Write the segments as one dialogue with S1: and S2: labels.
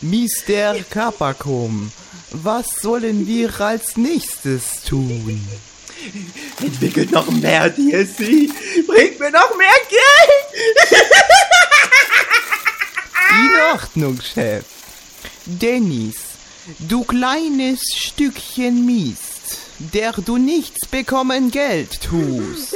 S1: Mr. Capacom, was sollen wir als nächstes tun?
S2: Entwickelt noch mehr DLC. Bringt mir noch mehr Geld.
S1: In Ordnung, Chef. Dennis, du kleines Stückchen Mist, der du nichts bekommen Geld tust.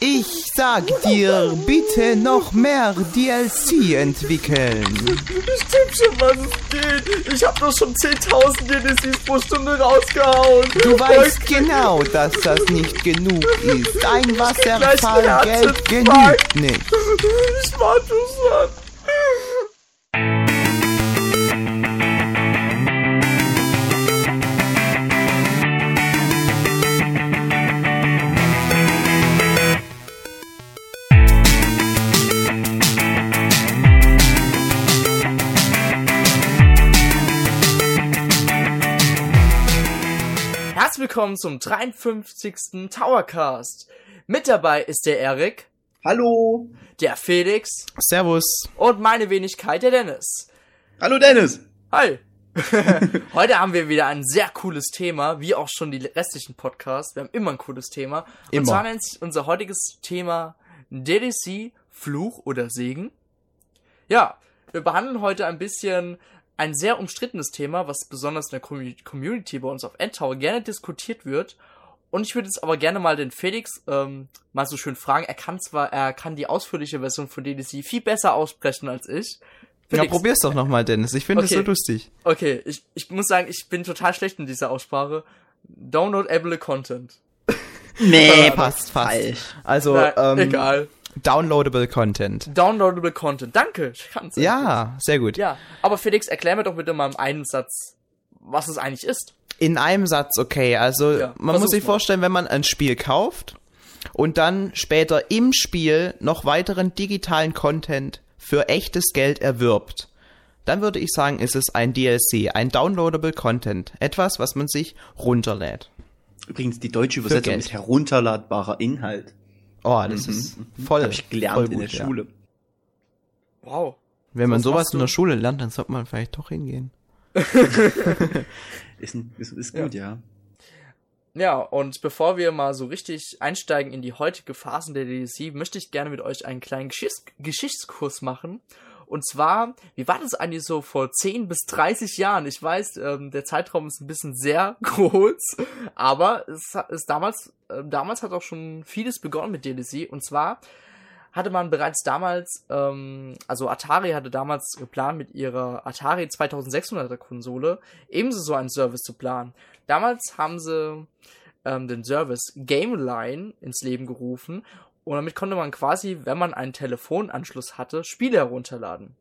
S1: Ich sag dir, bitte noch mehr DLC entwickeln.
S2: Ich tipp schon, was es geht. Ich hab doch schon 10.000 DLCs pro Stunde rausgehauen.
S1: Du weißt genau, dass das nicht genug ist. Ein Wasserfall Geld genügt nicht.
S2: Ich warte schon. Herzlich willkommen zum 53. Towercast. Mit dabei ist der Erik,
S3: Hallo.
S2: der Felix
S1: Servus.
S2: und meine Wenigkeit, der Dennis.
S3: Hallo Dennis.
S2: Hi. Heute haben wir wieder ein sehr cooles Thema, wie auch schon die restlichen Podcasts. Wir haben immer ein cooles Thema. Und
S1: Immer.
S2: zwar nennt sich unser heutiges Thema DDC, Fluch oder Segen. Ja, wir behandeln heute ein bisschen ein sehr umstrittenes Thema, was besonders in der Commu- Community bei uns auf Endtower gerne diskutiert wird. Und ich würde jetzt aber gerne mal den Felix ähm, mal so schön fragen. Er kann zwar, er kann die ausführliche Version von DDC viel besser aussprechen als ich.
S1: Ja,
S2: Felix,
S1: probier's doch nochmal, Dennis. Ich finde
S2: Okay.
S1: das so lustig.
S2: Okay, ich, ich muss sagen, ich bin total schlecht in dieser Aussprache. Downloadable Content.
S3: Nee,
S1: passt, passt.
S3: falsch.
S1: Also,
S2: Na,
S1: ähm,
S2: egal.
S1: Downloadable Content.
S2: Downloadable Content. Danke, ich kann's.
S1: Ja, sehr gut.
S2: Ja, aber Felix, erklär mir doch bitte mal im einen Satz, was es eigentlich ist.
S1: In einem Satz, okay. Also,
S2: Ja,
S1: man muss sich
S2: mal.
S1: vorstellen, wenn man ein Spiel kauft und dann später im Spiel noch weiteren digitalen Content für echtes Geld erwirbt, dann würde ich sagen, ist es ein DLC, ein downloadable Content. Etwas, was man sich runterlädt.
S3: Übrigens, die deutsche Übersetzung ist herunterladbarer Inhalt.
S1: Oh, das ist voll.
S3: Habe ich gelernt
S1: voll
S3: in der
S1: gut, ja.
S3: Schule.
S2: Wow.
S1: Wenn man
S2: Was
S1: sowas in der Schule lernt, dann sollte man vielleicht doch hingehen.
S3: Ist, ist, ist gut, ja.
S2: Ja, und bevor wir mal so richtig einsteigen in die heutige Phasen der DDC, möchte ich gerne mit euch einen kleinen Geschichts Geschichtskurs machen. Und zwar, wie war das eigentlich so vor 10 bis 30 Jahren? Ich weiß, ähm, der Zeitraum ist ein bisschen sehr groß, aber es ist damals, äh, damals hat auch schon vieles begonnen mit DDC. Und zwar hatte man bereits damals, ähm, also Atari hatte damals geplant, mit ihrer Atari 2600er Konsole ebenso so einen Service zu planen. Damals haben sie ähm, den Service GameLine ins Leben gerufen und damit konnte man quasi, wenn man einen Telefonanschluss hatte, Spiele herunterladen.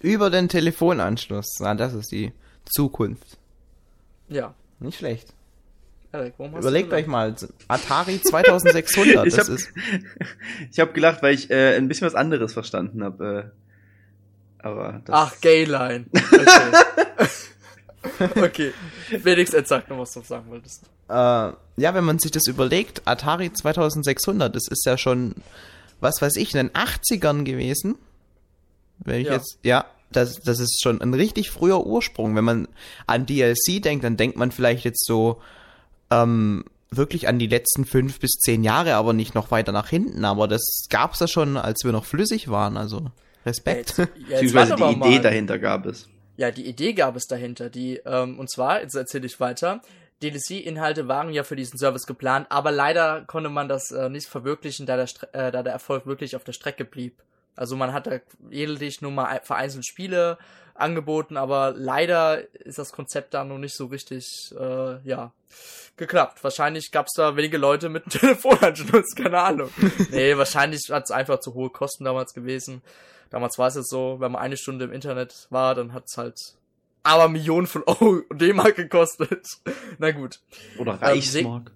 S1: Über den Telefonanschluss. Na, das ist die Zukunft.
S2: Ja.
S1: Nicht schlecht.
S2: Hast
S1: Überlegt
S2: du
S1: euch mal, Atari 2600,
S3: Ich
S1: das
S3: hab-
S1: ist...
S3: Ich habe gelacht, weil ich äh, ein bisschen was anderes verstanden habe. Äh, aber das,
S2: Ach, Gayline. Okay. okay. Felix, jetzt sag noch, was du sagen wolltest.
S1: Äh, ja, wenn man sich das überlegt, Atari 2600, das ist ja schon, was weiß ich, in den 80ern gewesen. Wenn ich
S2: Ja.
S1: jetzt, ja, das, das ist schon ein richtig früher Ursprung. Wenn man an DLC denkt, dann denkt man vielleicht jetzt so, ähm, wirklich an die letzten fünf bis zehn Jahre, aber nicht noch weiter nach hinten. Aber das gab's ja schon, als wir noch flüssig waren, also Respekt.
S2: Jetzt, ja, jetzt
S3: beziehungsweise die Idee
S2: mal.
S3: dahinter gab es.
S2: Ja, die Idee gab es dahinter. Die, ähm, und zwar, jetzt erzähle ich weiter. DLC-Inhalte waren ja für diesen Service geplant, aber leider konnte man das äh, nicht verwirklichen, da der, äh, da der Erfolg wirklich auf der Strecke blieb. Also man hat da lediglich nur mal ein- vereinzelt Spiele angeboten, aber leider ist das Konzept da noch nicht so richtig, äh, ja, geklappt. Wahrscheinlich gab es da wenige Leute mit einem Telefonanschluss, keine Ahnung. nee, wahrscheinlich hat es einfach zu hohe Kosten damals gewesen. Damals war es jetzt so, wenn man eine Stunde im Internet war, dann hat es halt aber Millionen von Euro D-Mark gekostet. Na gut.
S3: Oder
S2: Ähm,
S3: Reichsmark.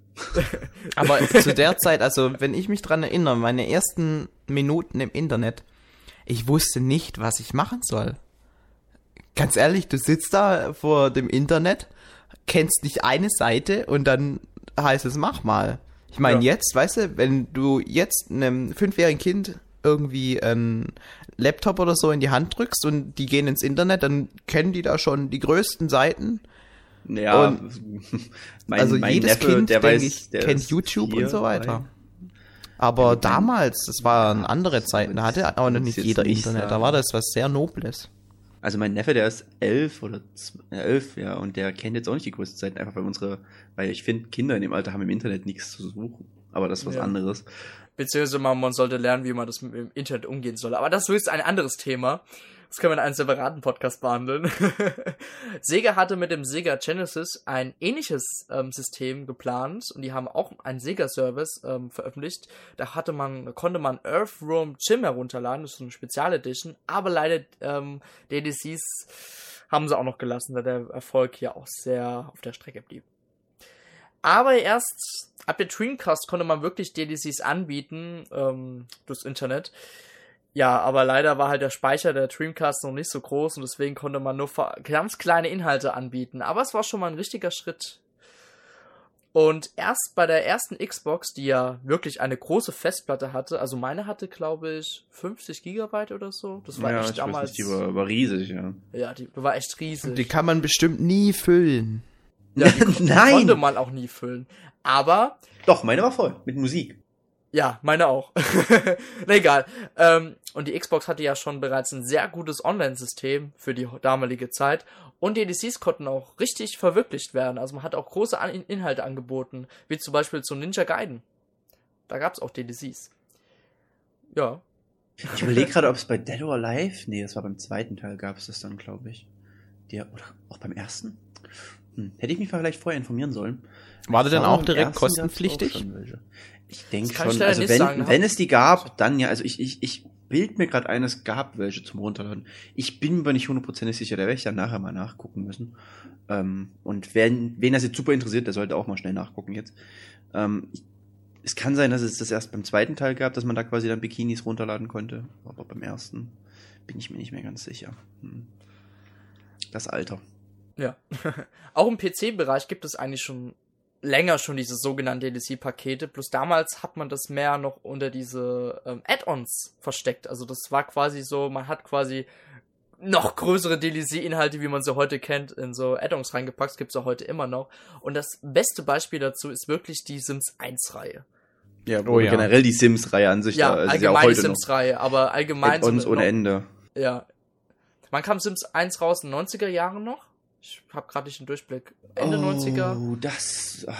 S1: Aber zu der Zeit, also wenn ich mich dran erinnere, meine ersten Minuten im Internet, ich wusste nicht, was ich machen soll. Ganz ehrlich, du sitzt da vor dem Internet, kennst nicht eine Seite und dann heißt es, mach mal. Ich meine,
S2: Ja.
S1: jetzt, weißt du, wenn du jetzt einem fünfjährigen Kind irgendwie einen Laptop oder so in die Hand drückst und die gehen ins Internet, dann kennen die da schon die größten Seiten.
S3: Ja,
S1: Und-
S3: mein,
S1: also
S3: mein
S1: jedes
S3: Neffe,
S1: Kind,
S3: der weiß,
S1: ich,
S3: der
S1: kennt YouTube und so weiter. Aber
S3: dann-
S1: damals, das waren
S3: Ja,
S1: andere Zeiten, da hatte auch noch nicht jeder
S3: nicht
S1: Internet, da
S3: sagen.
S1: war das was sehr Nobles.
S3: Also mein Neffe, der ist elf oder äh, elf, ja, und der kennt jetzt auch nicht die größte Zeit, einfach weil unsere, weil ich finde, Kinder in dem Alter haben im Internet nichts zu suchen. Aber das ist was
S2: Ja.
S3: anderes.
S2: Beziehungsweise man, sollte lernen, wie man das mit dem Internet umgehen soll. Aber das ist ein anderes Thema. Das können wir in einem separaten Podcast behandeln. Sega hatte mit dem Sega Genesis ein ähnliches ähm, System geplant und die haben auch einen Sega-Service ähm, veröffentlicht. Da hatte man, konnte man Earthworm Jim herunterladen, das ist so eine Spezialedition, aber leider ähm, DDCs haben sie auch noch gelassen, da der Erfolg ja auch sehr auf der Strecke blieb. Aber erst ab der Dreamcast konnte man wirklich DLCs anbieten ähm, durchs Internet. Ja, aber leider war halt der Speicher der Dreamcast noch nicht so groß und deswegen konnte man nur ganz kleine Inhalte anbieten. Aber es war schon mal ein richtiger Schritt. Und erst bei der ersten Xbox, die ja wirklich eine große Festplatte hatte, also meine hatte, glaube ich, 50 Gigabyte oder so. Das war
S3: ja,
S2: echt
S3: ich
S2: damals.
S3: weiß nicht, die war, war riesig, ja.
S2: ja, die war echt riesig.
S1: Die kann man bestimmt nie füllen.
S2: Ja, die
S3: Nein!
S2: konnte man auch nie füllen. Aber
S3: Doch, meine war voll, mit Musik.
S2: Ja, meine auch. Na egal. Ähm, und die Xbox hatte ja schon bereits ein sehr gutes Online-System für die damalige Zeit. Und die DLCs konnten auch richtig verwirklicht werden. Also man hat auch große An Inhalte angeboten, wie zum Beispiel zu Ninja Gaiden. Da gab's auch DLCs. Ja.
S3: Ich überlege gerade, ob es bei Dead or Alive, nee, das war beim zweiten Teil, gab es das dann, glaube ich. Der, oder auch beim ersten? Hm, hätte ich mich vielleicht vorher informieren sollen.
S1: War der
S3: Ich
S1: dann auch direkt kostenpflichtig?
S3: auch schon welche. Ich denke
S2: ich
S3: schon,
S2: leider
S3: also wenn,
S2: sagen,
S3: wenn es die gab, dann ja, also ich, ich, ich bild mir gerade ein, es gab welche zum Runterladen. Ich bin mir aber nicht hundertprozentig sicher, da werde ich dann nachher mal nachgucken müssen. Ähm, und wen, wen das jetzt super interessiert, der sollte auch mal schnell nachgucken jetzt. Ähm, ich, es kann sein, dass es das erst beim zweiten Teil gab, dass man da quasi dann Bikinis runterladen konnte. Aber beim ersten bin ich mir nicht mehr ganz sicher. Hm. Das Alter.
S2: Ja. auch im PC-Bereich gibt es eigentlich schon länger schon diese sogenannten DLC-Pakete. Bloß damals hat man das mehr noch unter diese ähm, Add-ons versteckt. Also das war quasi so, man hat quasi noch größere DLC-Inhalte, wie man sie heute kennt, in so Add-ons reingepackt. Gibt's auch heute immer noch. Und das beste Beispiel dazu ist wirklich die Sims 1-Reihe.
S3: Ja,
S1: Oh ja.
S3: generell die Sims-Reihe an sich
S2: Ja,
S3: da. also ist
S2: allgemein
S3: auch
S2: die. Sims-Reihe, aber allgemein
S3: Add-ons ohne
S2: noch-
S3: Ende.
S2: Ja. Wann kam Sims 1 raus? In den 90er Jahren noch? Ich hab gerade nicht den Durchblick. Ende 90er?
S3: Oh, das. ah,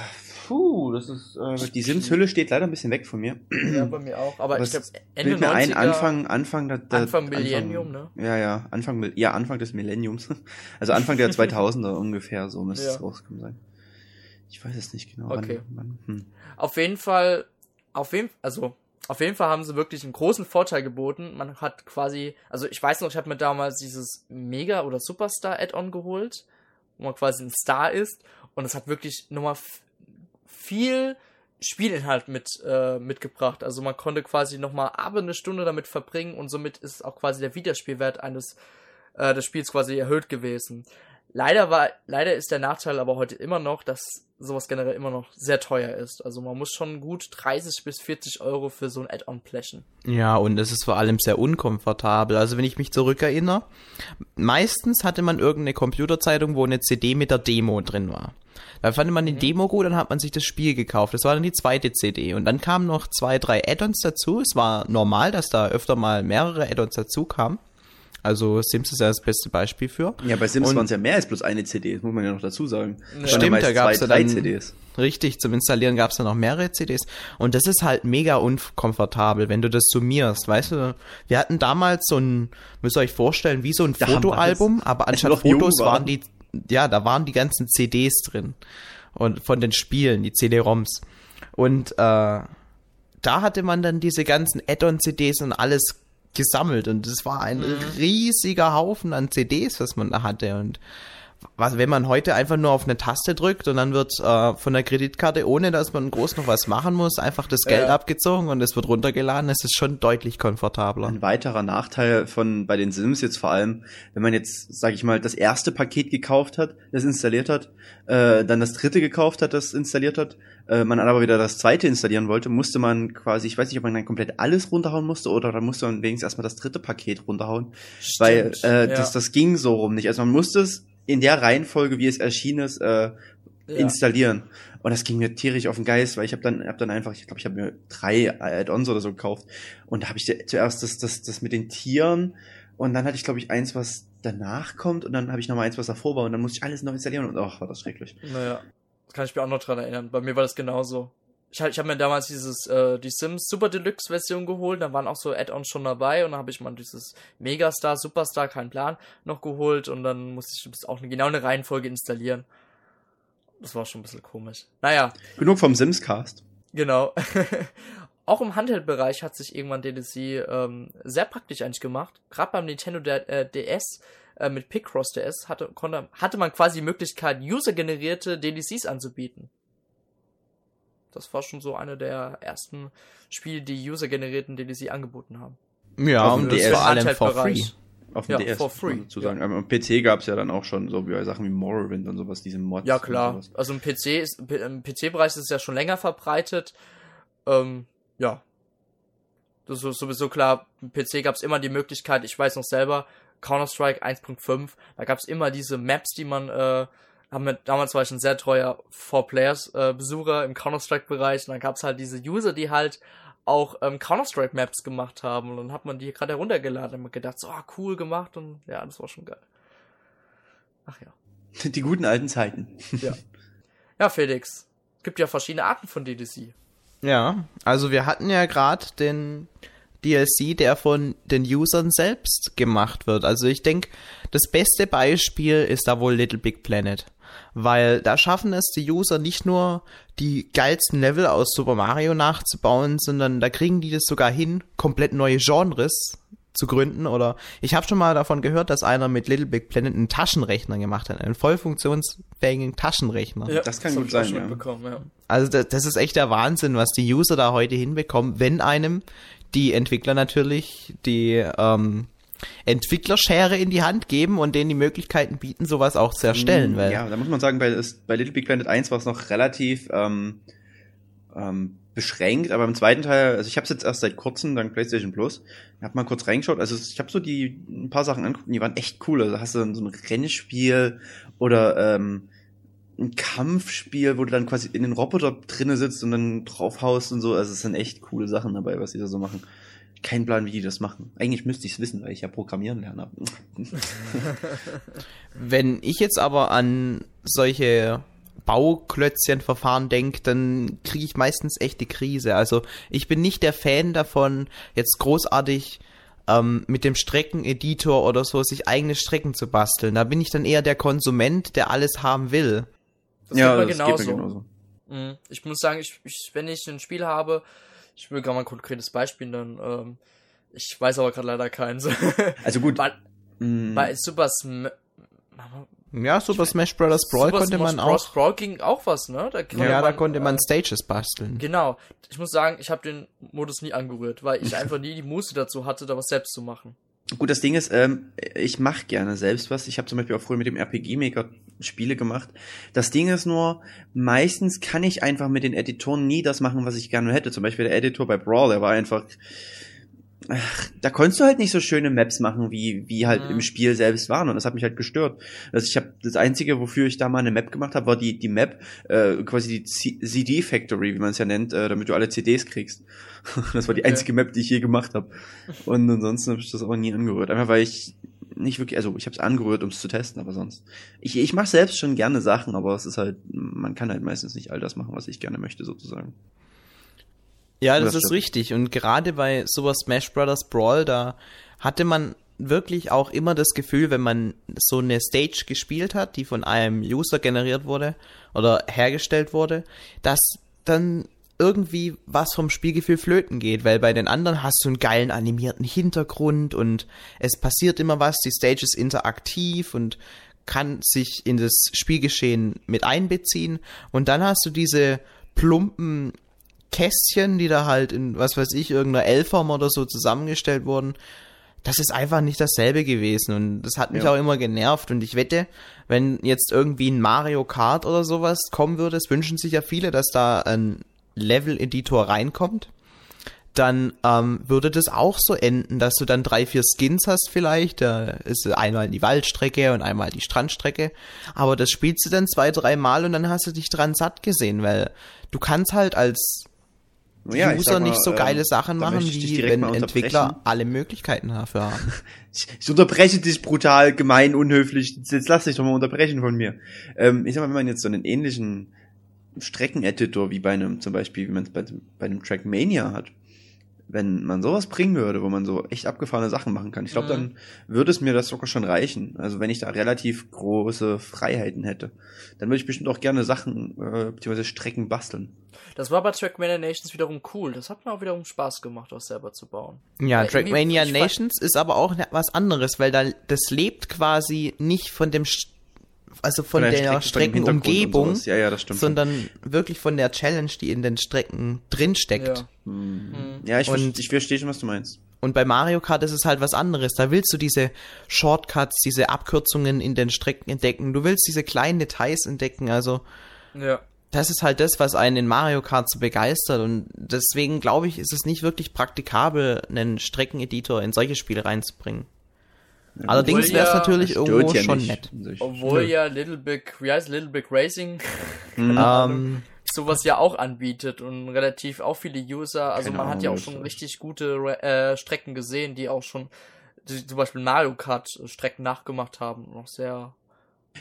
S3: Puh, das ist. Äh, die Sims-Hülle steht leider ein bisschen weg von mir.
S2: Ja, bei mir auch. Aber
S3: Aber
S2: ich glaube,
S3: es
S2: Ende
S3: Bild mir
S2: 90er.
S3: ein, Anfang, Anfang, der, der,
S2: Anfang Millennium, ne?
S3: Ja, ja, Anfang, ja, Anfang des Millenniums. Also Anfang der 2000er ungefähr, so müsste
S2: Ja.
S3: es rausgekommen sein. Ich weiß es nicht genau.
S2: Okay.
S3: Wann, wann, hm.
S2: Auf jeden Fall, auf jeden, also, auf jeden Fall haben sie wirklich einen großen Vorteil geboten. Man hat quasi, also ich weiß noch, ich habe mir damals dieses Mega- oder Superstar-Add-on geholt, wo man quasi ein Star ist. Und es hat wirklich nochmal viel Spielinhalt mit, äh, mitgebracht. Also man konnte quasi nochmal aber eine Stunde damit verbringen und somit ist auch quasi der Wiederspielwert eines äh, des Spiels quasi erhöht gewesen. Leider war, leider ist der Nachteil aber heute immer noch, dass sowas generell immer noch sehr teuer ist. Also man muss schon gut 30 bis 40 Euro für so ein Add-on blechen.
S1: Ja, und es ist vor allem sehr unkomfortabel. Also wenn ich mich zurückerinnere, meistens hatte man irgendeine Computerzeitung, wo eine CD mit der Demo drin war. Da fand man die Demo gut, dann hat man sich das Spiel gekauft. Das war dann die zweite CD. Und dann kamen noch zwei, drei Add-ons dazu. Es war normal, dass da öfter mal mehrere Add-ons dazu kamen. Also Sims ist ja das beste Beispiel für.
S3: Ja, bei Sims waren es ja mehr als bloß eine CD, das muss man ja noch dazu sagen. Es
S1: Stimmt,
S3: ja meist
S1: da gab's
S3: zwei,
S1: ja dann-
S3: CDs.
S1: Richtig, zum Installieren gab es dann noch mehrere CDs. Und das ist halt mega unkomfortabel, wenn du das summierst. Weißt du, wir hatten damals so ein, müsst ihr euch vorstellen, wie so ein
S3: Da
S1: Fotoalbum, aber anstatt Fotos waren
S3: waren.
S1: die, ja, da waren die ganzen CDs drin. Und von den Spielen, die CD-ROMs. Und äh, da hatte man dann diese ganzen Add-on-CDs und alles gesammelt. Und das war ein riesiger Haufen an CDs, was man da hatte. Und was, wenn man heute einfach nur auf eine Taste drückt und dann wird äh, von der Kreditkarte, ohne dass man groß noch was machen muss, einfach das Geld
S2: Ja.
S1: abgezogen und es wird runtergeladen, es ist schon deutlich komfortabler.
S3: Ein weiterer Nachteil von bei den Sims jetzt vor allem, wenn man jetzt, sage ich mal, das erste Paket gekauft hat, das installiert hat, äh, dann das dritte gekauft hat, das installiert hat, äh, man aber wieder das zweite installieren wollte, musste man quasi, ich weiß nicht, ob man dann komplett alles runterhauen musste oder dann musste man wenigstens erstmal das dritte Paket runterhauen, weil
S2: Stimmt,
S3: äh,
S2: ja.
S3: das, das ging so rum nicht. Also man musste es in der Reihenfolge, wie es erschienen ist, äh,
S2: Ja.
S3: installieren. Und das ging mir tierisch auf den Geist, weil ich habe dann, hab dann einfach, ich glaube, ich habe mir drei Add-ons oder so gekauft. Und da habe ich zuerst das, das, das mit den Tieren und dann hatte ich, glaube ich, eins, was danach kommt und dann habe ich noch mal eins, was davor war und dann musste ich alles neu installieren und ach, war das schrecklich.
S2: Naja, das kann ich mir auch noch dran erinnern. Bei mir war das genauso. Ich, ich habe mir damals dieses äh, die Sims Super Deluxe Version geholt, da waren auch so Add-ons schon dabei und dann habe ich mal dieses Megastar, Superstar, kein Plan, noch geholt und dann musste ich auch eine, genau eine Reihenfolge installieren. Das war schon ein bisschen komisch. Naja,
S3: Genug vom Sims-Cast.
S2: Genau. Auch im Handheld-Bereich hat sich irgendwann DDC ähm, sehr praktisch eigentlich gemacht. Gerade beim Nintendo der, äh, DS äh, mit Picross DS hatte, konnte, hatte man quasi die Möglichkeit, usergenerierte DDCs anzubieten. Das war schon so eine der ersten Spiele, die usergenerierten DDC angeboten haben.
S1: Ja, und das vor allem for free.
S3: Auf dem
S2: Ja,
S3: DS,
S2: for free.
S3: dazu sagen. Aber Am PC gab's ja dann auch schon so wie bei Sachen wie Morrowind und sowas, diese Mods.
S2: Ja, klar. Also im PC ist, im PC-Bereich ist es ja schon länger verbreitet. Ähm, ja. Das ist sowieso klar. Im PC gab es immer die Möglichkeit, ich weiß noch selber, Counter-Strike 1.5, da gab es immer diese Maps, die man, äh, haben wir, damals war ich ein sehr treuer Four-Players-Besucher im Counter-Strike-Bereich und dann gab es halt diese User, die halt auch ähm, Counter-Strike-Maps gemacht haben und dann hat man die gerade heruntergeladen und man gedacht, so, ah, cool gemacht und ja, das war schon geil. Ach ja.
S3: Die guten alten Zeiten.
S2: Ja, Felix. Es gibt ja verschiedene Arten von DDC.
S1: Ja, also wir hatten ja gerade den DLC, der von den Usern selbst gemacht wird. Also ich denke, das beste Beispiel ist da wohl Little Big Planet. Weil da schaffen es die User nicht nur die geilsten Level aus Super Mario nachzubauen, sondern da kriegen die das sogar hin, komplett neue Genres zu gründen. Oder ich habe schon mal davon gehört, dass einer mit Little Big Planet einen Taschenrechner gemacht hat, einen voll funktionsfähigen Taschenrechner.
S3: Das kann
S2: hab
S3: gut sein,
S2: schon
S3: ja.
S2: mitbekommen, ja.
S1: Also das, das ist echt der Wahnsinn, was die User da heute hinbekommen, wenn einem die Entwickler natürlich die ähm, Entwicklerschere in die Hand geben und denen die Möglichkeiten bieten, sowas auch zu erstellen. Weil
S3: Mm, Ja, da muss man sagen, bei, bei Little Big Planet 1 war es noch relativ ähm, ähm, beschränkt, aber im zweiten Teil, also ich habe es jetzt erst seit kurzem, dank PlayStation Plus, hab mal kurz reingeschaut, also ich habe so die ein paar Sachen angeguckt, und die waren echt cool. Also hast du so ein Rennspiel oder ähm, ein Kampfspiel, wo du dann quasi in den Roboter drinne sitzt und dann draufhaust und so. Also es sind echt coole Sachen dabei, was die da so machen. Kein Plan, wie die das machen. Eigentlich müsste ich es wissen, weil ich ja programmieren lerne.
S1: wenn ich jetzt aber an solche Bauklötzchenverfahren denke, dann kriege ich meistens echt die Krise. Also ich bin nicht der Fan davon, jetzt großartig ähm, mit dem Streckeneditor oder so sich eigene Strecken zu basteln. Da bin ich dann eher der Konsument, der alles haben will.
S2: Das
S3: ja,
S2: geht mir
S3: das geht
S2: genauso.
S3: mir genauso.
S2: Mhm. Ich muss sagen, ich, ich, wenn ich ein Spiel habe, ich will gerade mal ein konkretes Beispiel nennen, ähm, ich weiß aber gerade leider keins.
S3: Also gut.
S2: bei,
S3: mm,
S2: bei Super Sm
S1: Ja, Super Smash Bros. Brawl
S2: Super
S1: konnte
S2: Smash
S1: man
S2: Bros.
S1: auch.
S2: Brawl ging auch was, ne? Da konnte
S1: Ja, da
S2: man,
S1: konnte man
S2: äh,
S1: Stages basteln.
S2: Genau. Ich muss sagen, ich habe den Modus nie angerührt, weil ich einfach nie die Muße dazu hatte, da was selbst zu machen.
S3: Gut, das Ding ist, ähm, ich mache gerne selbst was. Ich habe zum Beispiel auch früher mit dem RPG Maker Spiele gemacht. Das Ding ist nur, meistens kann ich einfach mit den Editoren nie das machen, was ich gerne hätte. Zum Beispiel der Editor bei Brawl, der war einfach. Ach, da konntest du halt nicht so schöne Maps machen, wie, wie halt
S2: Mhm.
S3: im Spiel selbst waren. Und das hat mich halt gestört. Also ich habe das Einzige, wofür ich da mal eine Map gemacht habe, war die, die Map, äh, quasi die C- CD Factory, wie man es ja nennt, äh, damit du alle CDs kriegst. das war die
S2: Okay.
S3: einzige Map, die ich je gemacht habe. Und ansonsten habe ich das auch nie angerührt. Einfach weil ich nicht wirklich, also ich habe es angerührt, um es zu testen, aber sonst. Ich, ich mache selbst schon gerne Sachen, aber es ist halt, man kann halt meistens nicht all das machen, was ich gerne möchte, sozusagen.
S1: Ja, das
S3: Das
S1: ist richtig. Und gerade bei Super Smash Bros. Brawl, da hatte man wirklich auch immer das Gefühl, wenn man so eine Stage gespielt hat, die von einem User generiert wurde oder hergestellt wurde, dass dann irgendwie was vom Spielgefühl flöten geht, weil bei den anderen hast du einen geilen animierten Hintergrund und es passiert immer was, die Stage ist interaktiv und kann sich in das Spielgeschehen mit einbeziehen und dann hast du diese plumpen Kästchen, die da halt in, was weiß ich, irgendeiner L-Form oder so zusammengestellt wurden. Das ist einfach nicht dasselbe gewesen und das hat mich
S3: Ja.
S1: auch immer genervt und ich wette, wenn jetzt irgendwie ein Mario Kart oder sowas kommen würde, es wünschen sich ja viele, dass da ein Level-Editor reinkommt, dann ähm, würde das auch so enden, dass du dann drei, vier Skins hast vielleicht. Da ist einmal die Waldstrecke und einmal die Strandstrecke. Aber das spielst du dann zwei, drei Mal und dann hast du dich dran satt gesehen, weil du kannst halt als
S3: Ja,
S1: User
S3: mal,
S1: nicht so geile
S3: ähm,
S1: Sachen
S3: da
S1: machen, wie wenn Entwickler alle Möglichkeiten dafür haben.
S3: Ich, ich unterbreche dich brutal, gemein, unhöflich. Jetzt, jetzt lass dich doch mal unterbrechen von mir. Ähm, ich sag mal, wenn man jetzt so einen ähnlichen Streckeneditor wie bei einem, zum Beispiel, wie man es bei, bei einem Trackmania hat, wenn man sowas bringen würde, wo man so echt abgefahrene Sachen machen kann, ich glaube,
S2: Mhm.
S3: dann würde es mir das sogar schon reichen. Also wenn ich da relativ große Freiheiten hätte, dann würde ich bestimmt auch gerne Sachen äh, beziehungsweise Strecken basteln.
S2: Das war bei Trackmania Nations wiederum cool. Das hat mir auch wiederum Spaß gemacht, das selber zu bauen.
S1: Ja,
S2: Weil irgendwie-
S1: Trackmania Nations ist aber auch ne- was anderes, weil da das lebt quasi nicht von dem, St- also von,
S3: der
S1: der,
S3: von Hintergrund und
S1: Streckenumgebung,
S3: sowas. Ja, ja, stimmt. schon.
S1: sondern wirklich von der Challenge, die in den Strecken drinsteckt.
S2: Ja.
S3: Hm.
S2: Mhm.
S3: Ja, ich,
S1: Und-
S3: ich verstehe schon, was du meinst.
S1: Und bei Mario Kart ist es halt was anderes. Da willst du diese Shortcuts, diese Abkürzungen in den Strecken entdecken. Du willst diese kleinen Details entdecken. Also
S2: Ja.
S1: das ist halt das, was einen in Mario Kart so begeistert. Und deswegen glaube ich, ist es nicht wirklich praktikabel, einen Streckeneditor in solche Spiele reinzubringen. Allerdings wäre es
S2: ja-
S1: natürlich irgendwo
S3: ja
S1: schon
S3: nicht.
S1: nett.
S2: Obwohl
S3: Nö.
S2: ja Little Big, wie heißt Little Big Racing
S3: Mhm.
S1: Ähm,
S2: sowas ja auch anbietet und relativ auch viele User. Also man hat ja auch
S3: Ahnung,
S2: schon richtig gute äh, Strecken gesehen, die auch schon die, zum Beispiel Mario Kart Strecken nachgemacht haben. Noch sehr.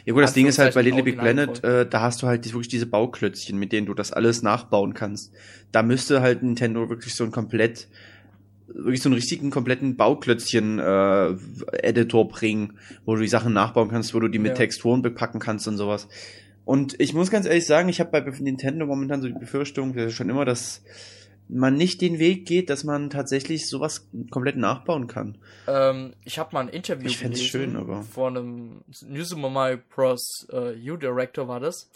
S3: Ja gut, das Ding ist halt bei Little Big Planet, äh, da hast du halt wirklich diese Bauklötzchen, mit denen du das alles nachbauen kannst. Da müsste halt Nintendo wirklich so ein komplett, wirklich so einen richtigen kompletten Bauklötzchen-Editor bringen, wo du die Sachen nachbauen kannst, wo du die mit
S2: Ja.
S3: Texturen bepacken kannst und sowas. Und ich muss ganz ehrlich sagen, ich habe bei Nintendo momentan so die Befürchtung, das ist schon immer, dass man nicht den Weg geht, dass man tatsächlich sowas komplett nachbauen kann.
S2: Ähm, ich habe mal ein Interview
S3: Ich
S2: gelesen
S3: schön, aber-
S2: von einem New Super Mario Bros. Äh, U-Director war das.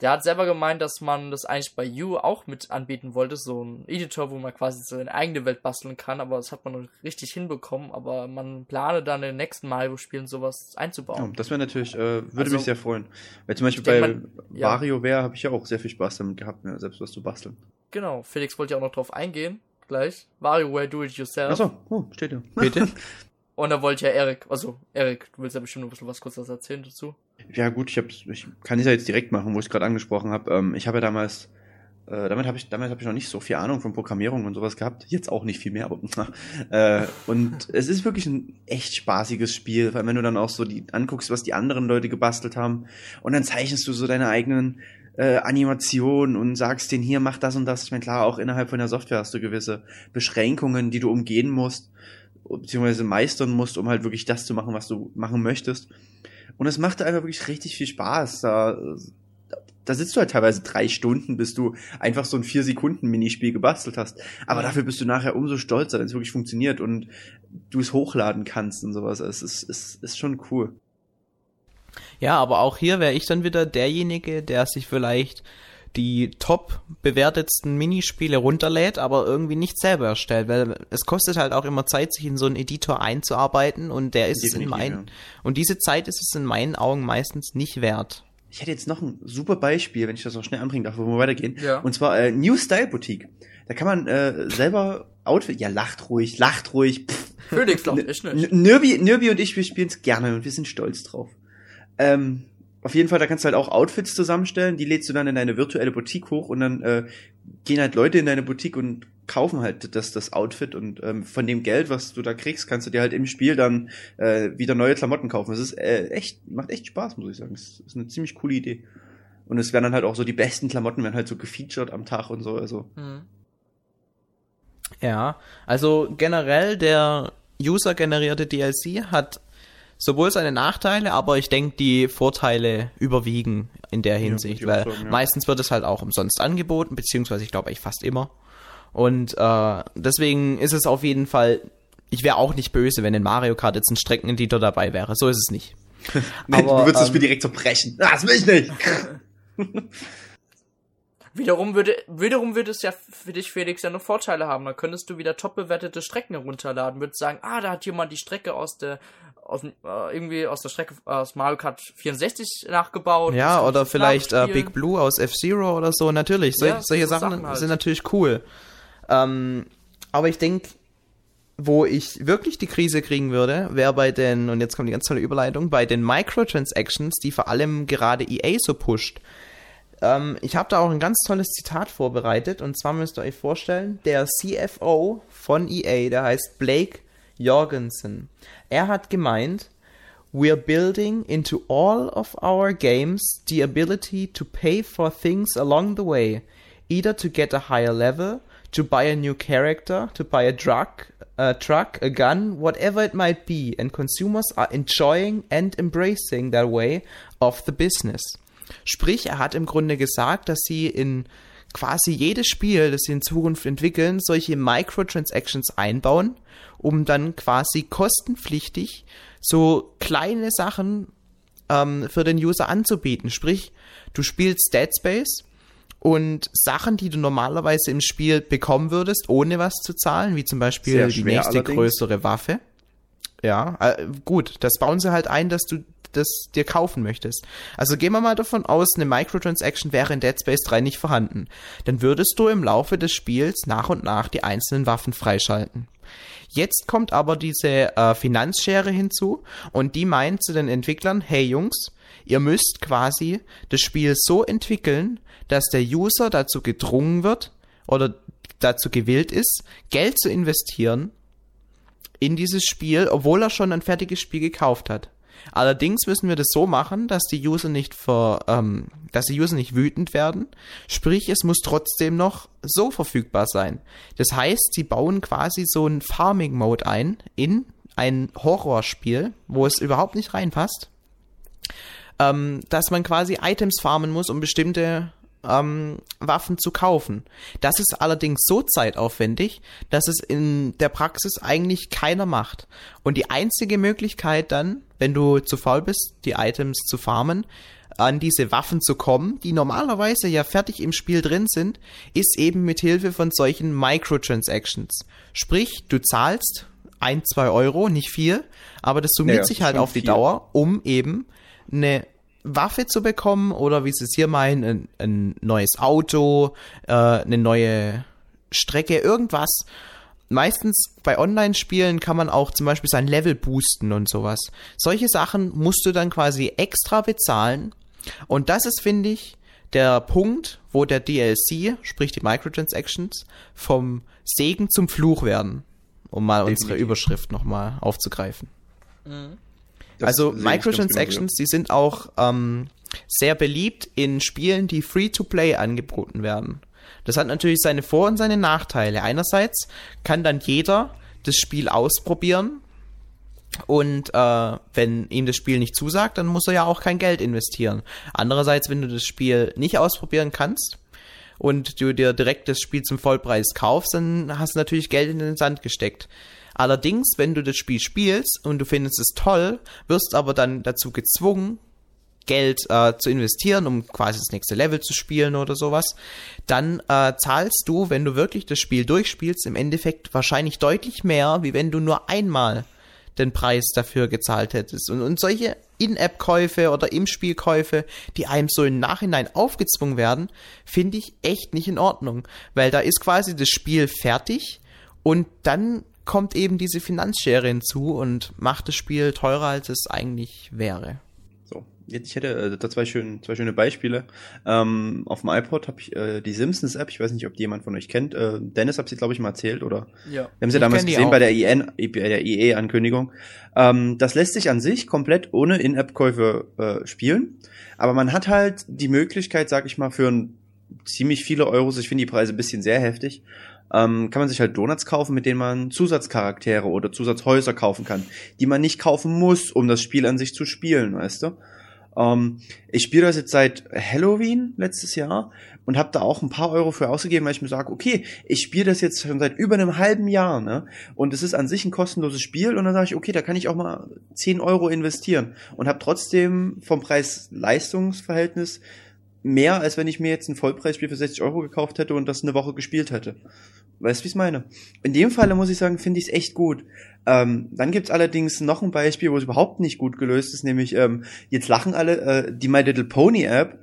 S2: Der hat selber gemeint, dass man das eigentlich bei U auch mit anbieten wollte, so ein Editor, wo man quasi seine eigene Welt basteln kann, aber das hat man noch richtig hinbekommen, aber man plane dann in den nächsten Mario-Spielen sowas
S3: Ja,
S2: einzubauen.
S3: das wäre natürlich, äh, würde
S2: Also,
S3: mich sehr freuen. Weil zum Beispiel bei
S2: mal- ja.
S3: WarioWare habe ich ja auch sehr viel Spaß damit gehabt, mir selbst was zu basteln.
S2: Genau, Felix wollte ja auch noch drauf eingehen, gleich. WarioWare Do It Yourself.
S3: Achso, oh, steht ja.
S1: bitte?
S2: Und da wollte ja Erik, also Erik, du willst ja bestimmt noch ein bisschen was kurz erzählen dazu.
S3: Ja gut, ich, hab's, ich kann es ja jetzt direkt machen, wo ich gerade angesprochen habe. Ähm, ich habe ja damals, äh, damit habe ich, damals habe ich noch nicht so viel Ahnung von Programmierung und sowas gehabt. Jetzt auch nicht viel mehr, aber äh, und es ist wirklich ein echt spaßiges Spiel, weil wenn du dann auch so die anguckst, was die anderen Leute gebastelt haben und dann zeichnest du so deine eigenen äh, Animationen und sagst denen hier mach das und das. Ich meine klar, auch innerhalb von der Software hast du gewisse Beschränkungen, die du umgehen musst beziehungsweise meistern musst, um halt wirklich das zu machen, was du machen möchtest. Und es macht einfach wirklich richtig viel Spaß. Da, da sitzt du halt teilweise drei Stunden, bis du einfach so ein vier Sekunden Minispiel gebastelt hast. Aber dafür bist du nachher umso stolzer, wenn es wirklich funktioniert und du es hochladen kannst und sowas. Es ist, ist, ist schon cool.
S1: Ja, aber auch hier wäre ich dann wieder derjenige, der sich vielleicht die top bewertetsten Minispiele runterlädt, aber irgendwie nicht selber erstellt, weil es kostet halt auch immer Zeit, sich in so einen Editor einzuarbeiten und der ist es in
S3: Definitiv,
S1: meinen und diese Zeit ist es in meinen Augen meistens nicht wert.
S3: Ich hätte jetzt noch ein super Beispiel, wenn ich das noch schnell anbringen darf, wo wir weitergehen.
S2: Ja.
S3: Und zwar äh, New Style Boutique. Da kann man äh, selber Outfit. Ja, lacht ruhig, lacht ruhig. Pff.
S2: Felix lacht echt nicht.
S3: N- Nirbi, Nirbi und ich, wir spielen es gerne und wir sind stolz drauf. Ähm, auf jeden Fall, da kannst du halt auch Outfits zusammenstellen, die lädst du dann in deine virtuelle Boutique hoch und dann äh, gehen halt Leute in deine Boutique und kaufen halt das, das Outfit und ähm, von dem Geld, was du da kriegst, kannst du dir halt im Spiel dann äh, wieder neue Klamotten kaufen. Das ist äh, echt, macht echt Spaß, muss ich sagen. Das ist eine ziemlich coole Idee. Und es werden dann halt auch so die besten Klamotten werden halt so gefeatured am Tag und so, also.
S2: Hm.
S1: Ja, also generell der user-generierte DLC hat sowohl seine Nachteile, aber ich denke, die Vorteile überwiegen in der Hinsicht,
S3: ich auch
S1: weil
S3: sagen, ja.
S1: meistens wird es halt auch umsonst angeboten, beziehungsweise ich glaube eigentlich fast immer. Und äh, deswegen ist es auf jeden Fall, ich wäre auch nicht böse, wenn in Mario Kart jetzt ein Streckeneditor dabei wäre. So ist es nicht.
S3: nee,
S1: Aber,
S3: du würdest das
S1: ähm,
S3: Spiel direkt zerbrechen. Ah, Das will ich nicht.
S2: Wiederum würde, wiederum würde es ja für dich, Felix, ja nur Vorteile haben. Dann könntest du wieder top bewertete Strecken herunterladen. Würdest sagen, ah, da hat jemand die Strecke aus der, aus, äh, irgendwie aus der Strecke aus Mario Kart 64 nachgebaut.
S1: Ja, oder
S2: ich
S1: vielleicht äh. Big Blue aus F-Zero oder so, natürlich. Sol
S2: Ja,
S1: solche
S2: so
S1: Sachen,
S2: Sachen halt.
S1: sind natürlich cool. Ähm, aber ich denke, wo ich wirklich die Krise kriegen würde, wäre bei den, und jetzt kommt die ganz tolle Überleitung, bei den Microtransactions, die vor allem gerade EA so pusht. Ähm, ich habe da auch ein ganz tolles Zitat vorbereitet, und zwar müsst ihr euch vorstellen, der CFO von EA, der heißt Blake Jorgensen. Er hat gemeint, We're building into all of our games the ability to pay for things along the way, either to get a higher level, to buy a new character, to buy a drug, a truck, a gun, whatever it might be, and consumers are enjoying and embracing that way of the business. Sprich, er hat im Grunde gesagt, dass sie in quasi jedes Spiel, das sie in Zukunft entwickeln, solche Microtransactions einbauen, um dann quasi kostenpflichtig so kleine Sachen ähm, für den User anzubieten. Sprich, du spielst Dead Space und Sachen, die du normalerweise im Spiel bekommen würdest, ohne was zu zahlen, wie zum Beispiel die nächste
S3: allerdings.
S1: größere Waffe. Ja, äh, gut, das bauen sie halt ein, dass du das dir kaufen möchtest. Also gehen wir mal davon aus, eine Microtransaction wäre in Dead Space 3 nicht vorhanden. Dann würdest du im Laufe des Spiels nach und nach die einzelnen Waffen freischalten. Jetzt kommt aber diese äh, Finanzschere hinzu und die meint zu den Entwicklern, hey Jungs, ihr müsst quasi das Spiel so entwickeln, dass der User dazu gedrungen wird oder dazu gewillt ist, Geld zu investieren in dieses Spiel, obwohl er schon ein fertiges Spiel gekauft hat. Allerdings müssen wir das so machen, dass die User nicht ver, ähm, dass die User nicht wütend werden. Sprich, es muss trotzdem noch so verfügbar sein. Das heißt, sie bauen quasi so einen Farming-Mode ein in ein Horrorspiel, wo es überhaupt nicht reinpasst. Ähm, dass man quasi Items farmen muss, um bestimmte ähm, Waffen zu kaufen. Das ist allerdings so zeitaufwendig, dass es in der Praxis eigentlich keiner macht. Und die einzige Möglichkeit dann, wenn du zu faul bist, die Items zu farmen, an diese Waffen zu kommen, die normalerweise ja fertig im Spiel drin sind, ist eben mit Hilfe von solchen Microtransactions. Sprich, du zahlst ein, zwei Euro, nicht viel, aber das summiert
S3: Naja,
S1: sich halt auf die
S3: viel.
S1: Dauer, um eben eine Waffe zu bekommen oder wie sie es hier meinen, ein, ein neues Auto, äh, eine neue Strecke, irgendwas. Meistens bei Online-Spielen kann man auch zum Beispiel sein Level boosten und sowas. Solche Sachen musst du dann quasi extra bezahlen. Und das ist, finde ich, der Punkt, wo der DLC, sprich die Microtransactions, vom Segen zum Fluch werden. Um mal unsere
S3: Definitiv.
S1: Überschrift nochmal aufzugreifen.
S3: Das
S1: also Microtransactions, die sind auch ähm, sehr beliebt in Spielen, die Free-to-Play angeboten werden. Das hat natürlich seine Vor- und seine Nachteile. Einerseits kann dann jeder das Spiel ausprobieren und äh, wenn ihm das Spiel nicht zusagt, dann muss er ja auch kein Geld investieren. Andererseits, wenn du das Spiel nicht ausprobieren kannst und du dir direkt das Spiel zum Vollpreis kaufst, dann hast du natürlich Geld in den Sand gesteckt. Allerdings, wenn du das Spiel spielst und du findest es toll, wirst aber dann dazu gezwungen, Geld äh, zu investieren, um quasi das nächste Level zu spielen oder sowas, dann äh, zahlst du, wenn du wirklich das Spiel durchspielst, im Endeffekt wahrscheinlich deutlich mehr, wie wenn du nur einmal den Preis dafür gezahlt hättest. Und, und solche In-App-Käufe oder Im-Spiel-Käufe, die einem so im Nachhinein aufgezwungen werden, finde ich echt nicht in Ordnung. Weil da ist quasi das Spiel fertig und dann kommt eben diese Finanzschere hinzu und macht das Spiel teurer, als es eigentlich wäre.
S3: So, jetzt ich hätte äh, da zwei schöne, zwei schöne Beispiele. Ähm, auf dem iPod habe ich äh, die Simpsons App. Ich weiß nicht, ob die jemand von euch kennt. Äh, Dennis hat sie glaube ich mal erzählt oder
S2: Ja.
S3: wir haben sie
S1: Ich
S3: damals gesehen
S1: auch.
S3: bei der EN, bei der EE-Ankündigung. Ähm, das lässt sich an sich komplett ohne In-App-Käufe äh, spielen, aber man hat halt die Möglichkeit, sag ich mal, für ein, ziemlich viele Euros. Ich finde die Preise ein bisschen sehr heftig. Ähm, kann man sich halt Donuts kaufen, mit denen man Zusatzcharaktere oder Zusatzhäuser kaufen kann, die man nicht kaufen muss, um das Spiel an sich zu spielen, weißt du? Ähm, ich spiele das jetzt seit Halloween letztes Jahr und habe da auch ein paar Euro für ausgegeben, weil ich mir sage, okay, ich spiele das jetzt schon seit über einem halben Jahr, ne? Und es ist an sich ein kostenloses Spiel und dann sage ich, okay, da kann ich auch mal 10 Euro investieren und habe trotzdem vom Preis-Leistungs-Verhältnis mehr, als wenn ich mir jetzt ein Vollpreisspiel für 60 Euro gekauft hätte und das eine Woche gespielt hätte. Weißt du, wie ich meine? In dem Fall muss ich sagen, finde ich es echt gut. Ähm, dann gibt's allerdings noch ein Beispiel, wo es überhaupt nicht gut gelöst ist, nämlich ähm, jetzt lachen alle, äh, die My Little Pony App,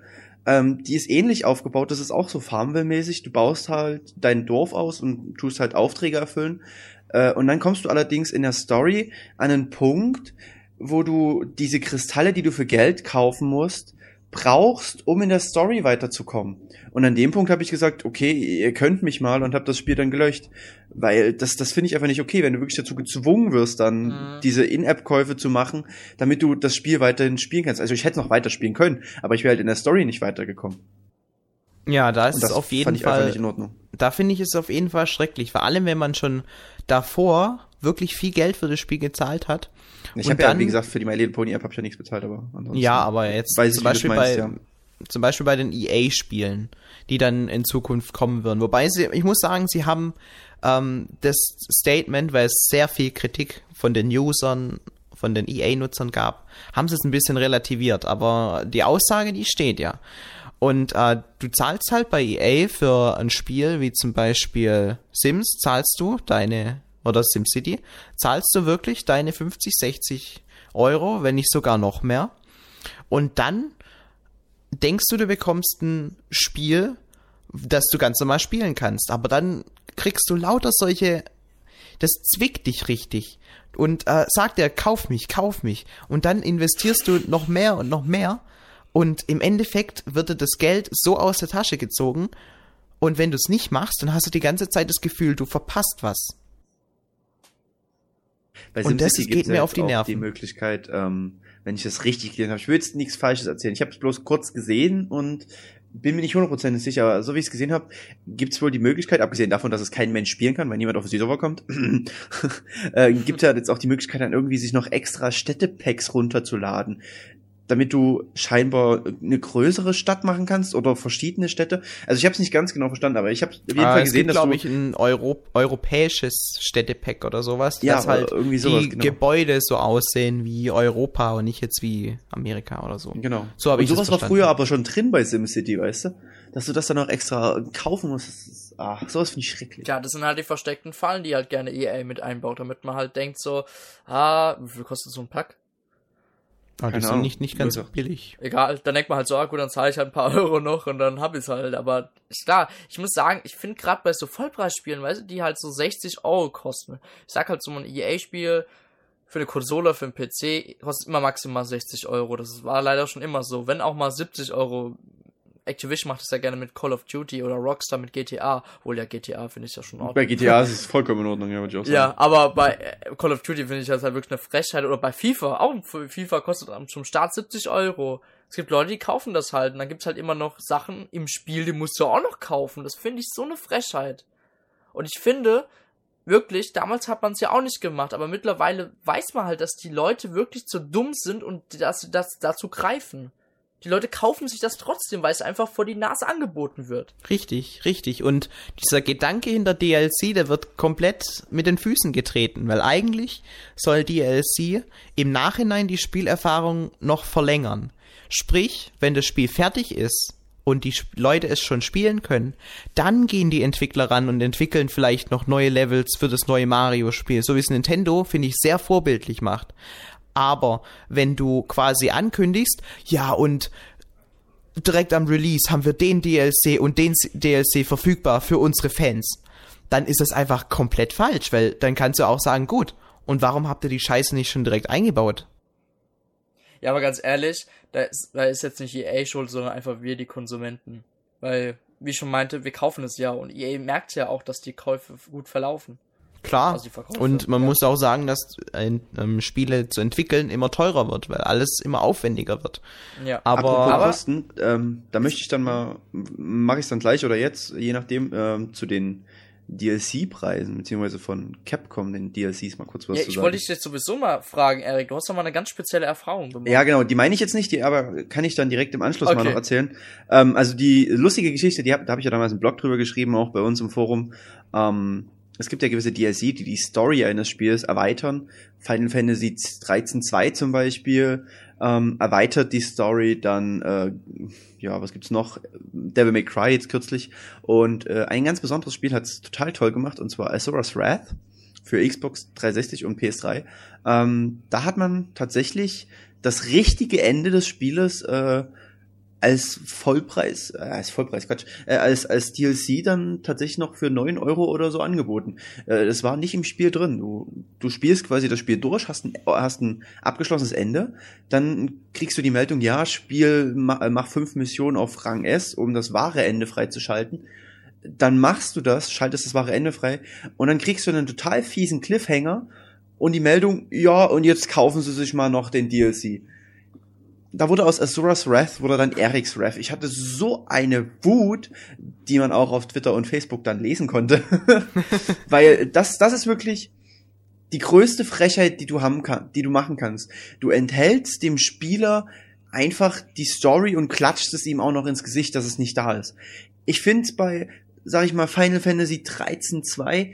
S3: ähm, die ist ähnlich aufgebaut, das ist auch so Farmville-mäßig, du baust halt dein Dorf aus und tust halt Aufträge erfüllen äh, und dann kommst du allerdings in der Story an einen Punkt, wo du diese Kristalle, die du für Geld kaufen musst, brauchst, um in der Story weiterzukommen. Und an dem Punkt habe ich gesagt, okay, ihr könnt mich mal und habe das Spiel dann gelöscht. Weil das, das finde ich einfach nicht okay, wenn du wirklich dazu gezwungen wirst, dann mhm. diese In-App-Käufe zu machen, damit du das Spiel weiterhin spielen kannst. Also ich hätte noch weiter spielen können, aber ich wäre halt in der Story nicht weitergekommen.
S1: Ja, da ist es auf jeden Fall. Da finde ich es auf jeden Fall schrecklich. Vor allem, wenn man schon davor wirklich viel Geld für das Spiel gezahlt hat.
S3: Ich habe ja, wie gesagt, für die My Little Pony App habe ich ja nichts bezahlt, aber
S1: ansonsten. Ja, aber jetzt zum ich, Beispiel meinst, bei, ja. zum Beispiel bei den EA-Spielen, die dann in Zukunft kommen würden. Wobei sie, ich muss sagen, sie haben ähm, das Statement, weil es sehr viel Kritik von den Usern, von den EA-Nutzern gab, haben sie es ein bisschen relativiert. Aber die Aussage, die steht ja. Und äh, du zahlst halt bei EA für ein Spiel wie zum Beispiel Sims, zahlst du deine, oder SimCity, zahlst du wirklich deine 50, 60 Euro, wenn nicht sogar noch mehr. Und dann denkst du, du bekommst ein Spiel, das du ganz normal spielen kannst. Aber dann kriegst du lauter solche, das zwickt dich richtig. Und äh, sagt er, kauf mich, kauf mich. Und dann investierst du noch mehr und noch mehr und im Endeffekt wird dir das Geld so aus der Tasche gezogen. Und wenn du es nicht machst, dann hast du die ganze Zeit das Gefühl, du verpasst was.
S3: Bei und das geht mir auf die Nerven. Die Möglichkeit, ähm, wenn ich das richtig gesehen habe, ich will jetzt nichts Falsches erzählen. Ich habe es bloß kurz gesehen und bin mir nicht hundertprozentig sicher, aber so wie ich es gesehen habe, gibt es wohl die Möglichkeit, abgesehen davon, dass es kein Mensch spielen kann, weil niemand auf den Server kommt, äh, gibt ja jetzt auch die Möglichkeit, dann irgendwie sich noch extra Städtepacks runterzuladen damit du scheinbar eine größere Stadt machen kannst oder verschiedene Städte. Also ich habe es nicht ganz genau verstanden, aber ich habe auf jeden ah, Fall gesehen,
S1: gibt, dass glaube ich ein Euro europäisches Städtepack oder sowas, ja, dass halt irgendwie sowas, die genau. Gebäude so aussehen wie Europa und nicht jetzt wie Amerika oder so.
S3: Genau.
S1: So
S3: habe ich sowas war früher aber schon drin bei SimCity, weißt du? Dass du das dann auch extra kaufen musst. Ach, sowas finde ich schrecklich.
S2: Ja, das sind halt die versteckten Fallen, die halt gerne EA mit einbaut, damit man halt denkt so, ah, wie viel kostet so ein Pack?
S1: Ah, die sind nicht, nicht ganz Würde. billig.
S2: Egal, dann denkt man halt so, ah, gut, dann zahle ich halt ein paar Euro noch und dann hab ich's halt. Aber ist klar, ich muss sagen, ich finde gerade bei so Vollpreisspielen, weißt du, die halt so 60 Euro kosten. Ich sag halt so ein EA-Spiel für eine Konsole, für einen PC, kostet immer maximal 60 Euro. Das war leider schon immer so. Wenn auch mal 70 Euro Activision macht es ja gerne mit Call of Duty oder Rockstar mit GTA, obwohl ja GTA finde ich ja schon
S3: ordentlich. Bei GTA ist es vollkommen in Ordnung, ja, würde ich auch sagen.
S2: Ja, aber bei äh, Call of Duty finde ich das halt wirklich eine Frechheit oder bei FIFA, auch FIFA kostet zum Start 70 Euro. Es gibt Leute, die kaufen das halt und dann gibt es halt immer noch Sachen im Spiel, die musst du auch noch kaufen. Das finde ich so eine Frechheit. Und ich finde, wirklich, damals hat man es ja auch nicht gemacht, aber mittlerweile weiß man halt, dass die Leute wirklich zu dumm sind und dass sie das dazu greifen die Leute kaufen sich das trotzdem, weil es einfach vor die Nase angeboten wird.
S1: Richtig, richtig. Und dieser Gedanke hinter DLC, der wird komplett mit den Füßen getreten, weil eigentlich soll DLC im Nachhinein die Spielerfahrung noch verlängern. Sprich, wenn das Spiel fertig ist und die Leute es schon spielen können, dann gehen die Entwickler ran und entwickeln vielleicht noch neue Levels für das neue Mario-Spiel, so wie es Nintendo, finde ich, sehr vorbildlich macht. Aber wenn du quasi ankündigst, ja und direkt am Release haben wir den DLC und den DLC verfügbar für unsere Fans, dann ist das einfach komplett falsch, weil dann kannst du auch sagen, gut, und warum habt ihr die Scheiße nicht schon direkt eingebaut?
S2: Ja, aber ganz ehrlich, da ist, da ist jetzt nicht EA schuld, sondern einfach wir, die Konsumenten. Weil, wie ich schon meinte, wir kaufen es ja und EA merkt ja auch, dass die Käufe gut verlaufen.
S1: Klar. Also und man ja. muss auch sagen, dass ein, ähm, Spiele zu entwickeln immer teurer wird, weil alles immer aufwendiger wird.
S3: Ja. Aber, aber Kosten, ähm, da möchte ich dann mal, mache ich es dann gleich oder jetzt, je nachdem, ähm, zu den DLC-Preisen, beziehungsweise von Capcom, den DLCs, mal kurz was
S2: Ja,
S3: zu
S2: ich
S3: sagen.
S2: wollte dich jetzt sowieso mal fragen, Erik. Du hast doch mal eine ganz spezielle Erfahrung gemacht.
S3: Ja, genau, die meine ich jetzt nicht, die aber kann ich dann direkt im Anschluss mal
S2: Okay.
S3: noch erzählen. Ähm, also die lustige Geschichte, die hab, da habe ich ja damals einen Blog drüber geschrieben, auch bei uns im Forum. Ähm, es gibt ja gewisse DLC, die die Story eines Spiels erweitern. Final Fantasy 13 2 zum Beispiel ähm, erweitert die Story dann, äh, ja, was gibt's noch? Devil May Cry jetzt kürzlich. Und äh, ein ganz besonderes Spiel hat's total toll gemacht, und zwar Azura's Wrath für Xbox 360 und PS3. Ähm, da hat man tatsächlich das richtige Ende des Spieles äh, als Vollpreis, äh, als Vollpreis, Quatsch, äh, als, als DLC dann tatsächlich noch für 9 Euro oder so angeboten. Äh, das war nicht im Spiel drin. Du, du spielst quasi das Spiel durch, hast ein, hast ein abgeschlossenes Ende, dann kriegst du die Meldung, ja, Spiel, mach, mach fünf Missionen auf Rang S, um das wahre Ende freizuschalten. Dann machst du das, schaltest das wahre Ende frei und dann kriegst du einen total fiesen Cliffhanger und die Meldung, ja, und jetzt kaufen sie sich mal noch den DLC da wurde aus Azura's Wrath wurde dann Eric's Wrath. Ich hatte so eine Wut, die man auch auf Twitter und Facebook dann lesen konnte. Weil das, das ist wirklich die größte Frechheit, die du haben kann, die du machen kannst. Du enthältst dem Spieler einfach die Story und klatscht es ihm auch noch ins Gesicht, dass es nicht da ist. Ich finde bei, sag ich mal, Final Fantasy 13 2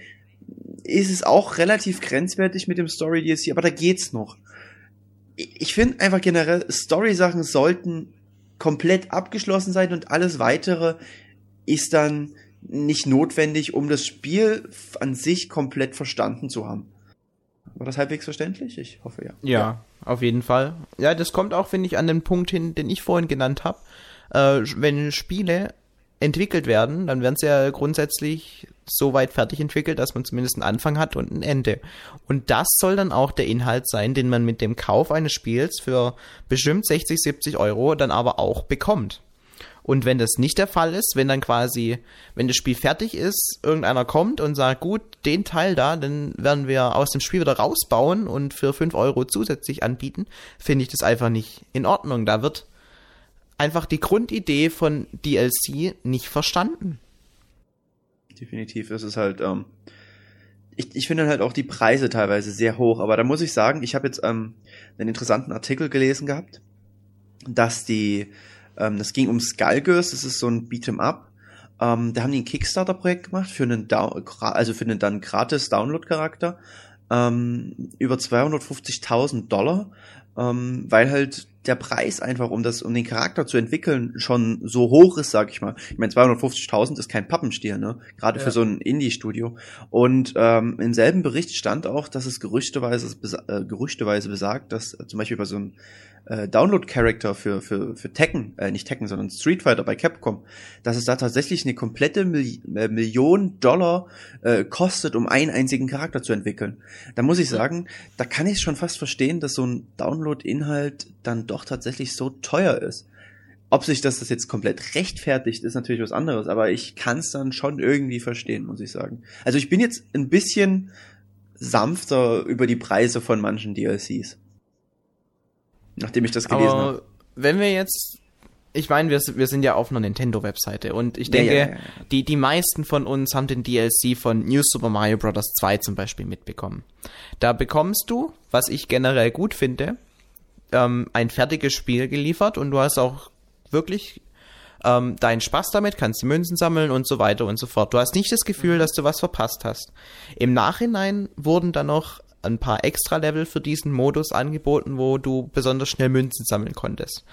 S3: ist es auch relativ grenzwertig mit dem Story DLC, aber da geht's noch ich finde einfach generell, Story-Sachen sollten komplett abgeschlossen sein und alles weitere ist dann nicht notwendig, um das Spiel an sich komplett verstanden zu haben. War das halbwegs verständlich? Ich hoffe ja.
S1: Ja, auf jeden Fall. Ja, das kommt auch, finde ich, an den Punkt hin, den ich vorhin genannt habe. Äh, wenn Spiele entwickelt werden, dann werden sie ja grundsätzlich so weit fertig entwickelt, dass man zumindest einen Anfang hat und ein Ende. Und das soll dann auch der Inhalt sein, den man mit dem Kauf eines Spiels für bestimmt 60, 70 Euro dann aber auch bekommt. Und wenn das nicht der Fall ist, wenn dann quasi, wenn das Spiel fertig ist, irgendeiner kommt und sagt, gut, den Teil da, dann werden wir aus dem Spiel wieder rausbauen und für 5 Euro zusätzlich anbieten, finde ich das einfach nicht in Ordnung. Da wird einfach die Grundidee von DLC nicht verstanden.
S3: Definitiv. Ist es halt, ähm, ich, ich finde halt auch die Preise teilweise sehr hoch, aber da muss ich sagen, ich habe jetzt ähm, einen interessanten Artikel gelesen gehabt, dass die, ähm, das ging um Skullgirls, das ist so ein Beat'em Up, ähm, da haben die ein Kickstarter-Projekt gemacht für einen, Down also für einen dann gratis Download-Charakter, ähm, über 250.000 Dollar, ähm, weil halt der Preis einfach, um das, um den Charakter zu entwickeln, schon so hoch ist, sag ich mal. Ich meine, 250.000 ist kein Pappenstiel, ne? Gerade
S2: Ja.
S3: für so ein Indie-Studio. Und ähm, im selben Bericht stand auch, dass es gerüchteweise, äh, gerüchteweise besagt, dass äh, zum Beispiel bei so einem äh, Download-Character für, für, für Tekken, äh, nicht Tekken, sondern Street Fighter bei Capcom, dass es da tatsächlich eine komplette Mil äh, Million Dollar äh, kostet, um einen einzigen Charakter zu entwickeln. Da muss ich sagen, da kann ich schon fast verstehen, dass so ein Download-Inhalt dann doch tatsächlich so teuer ist. Ob sich das, das jetzt komplett rechtfertigt, ist natürlich was anderes, aber ich kann es dann schon irgendwie verstehen, muss ich sagen. Also ich bin jetzt ein bisschen sanfter über die Preise von manchen DLCs. Nachdem ich das gelesen habe.
S1: Wenn wir jetzt, ich meine, wir, wir sind ja auf einer Nintendo-Webseite und ich denke,
S3: ja, ja, ja.
S1: Die, die meisten von uns haben den DLC von New Super Mario Bros. 2 zum Beispiel mitbekommen. Da bekommst du, was ich generell gut finde, ähm, ein fertiges Spiel geliefert und du hast auch wirklich ähm, deinen Spaß damit, kannst die Münzen sammeln und so weiter und so fort. Du hast nicht das Gefühl, dass du was verpasst hast. Im Nachhinein wurden dann noch ein paar Extra-Level für diesen Modus angeboten, wo du besonders schnell Münzen sammeln konntest.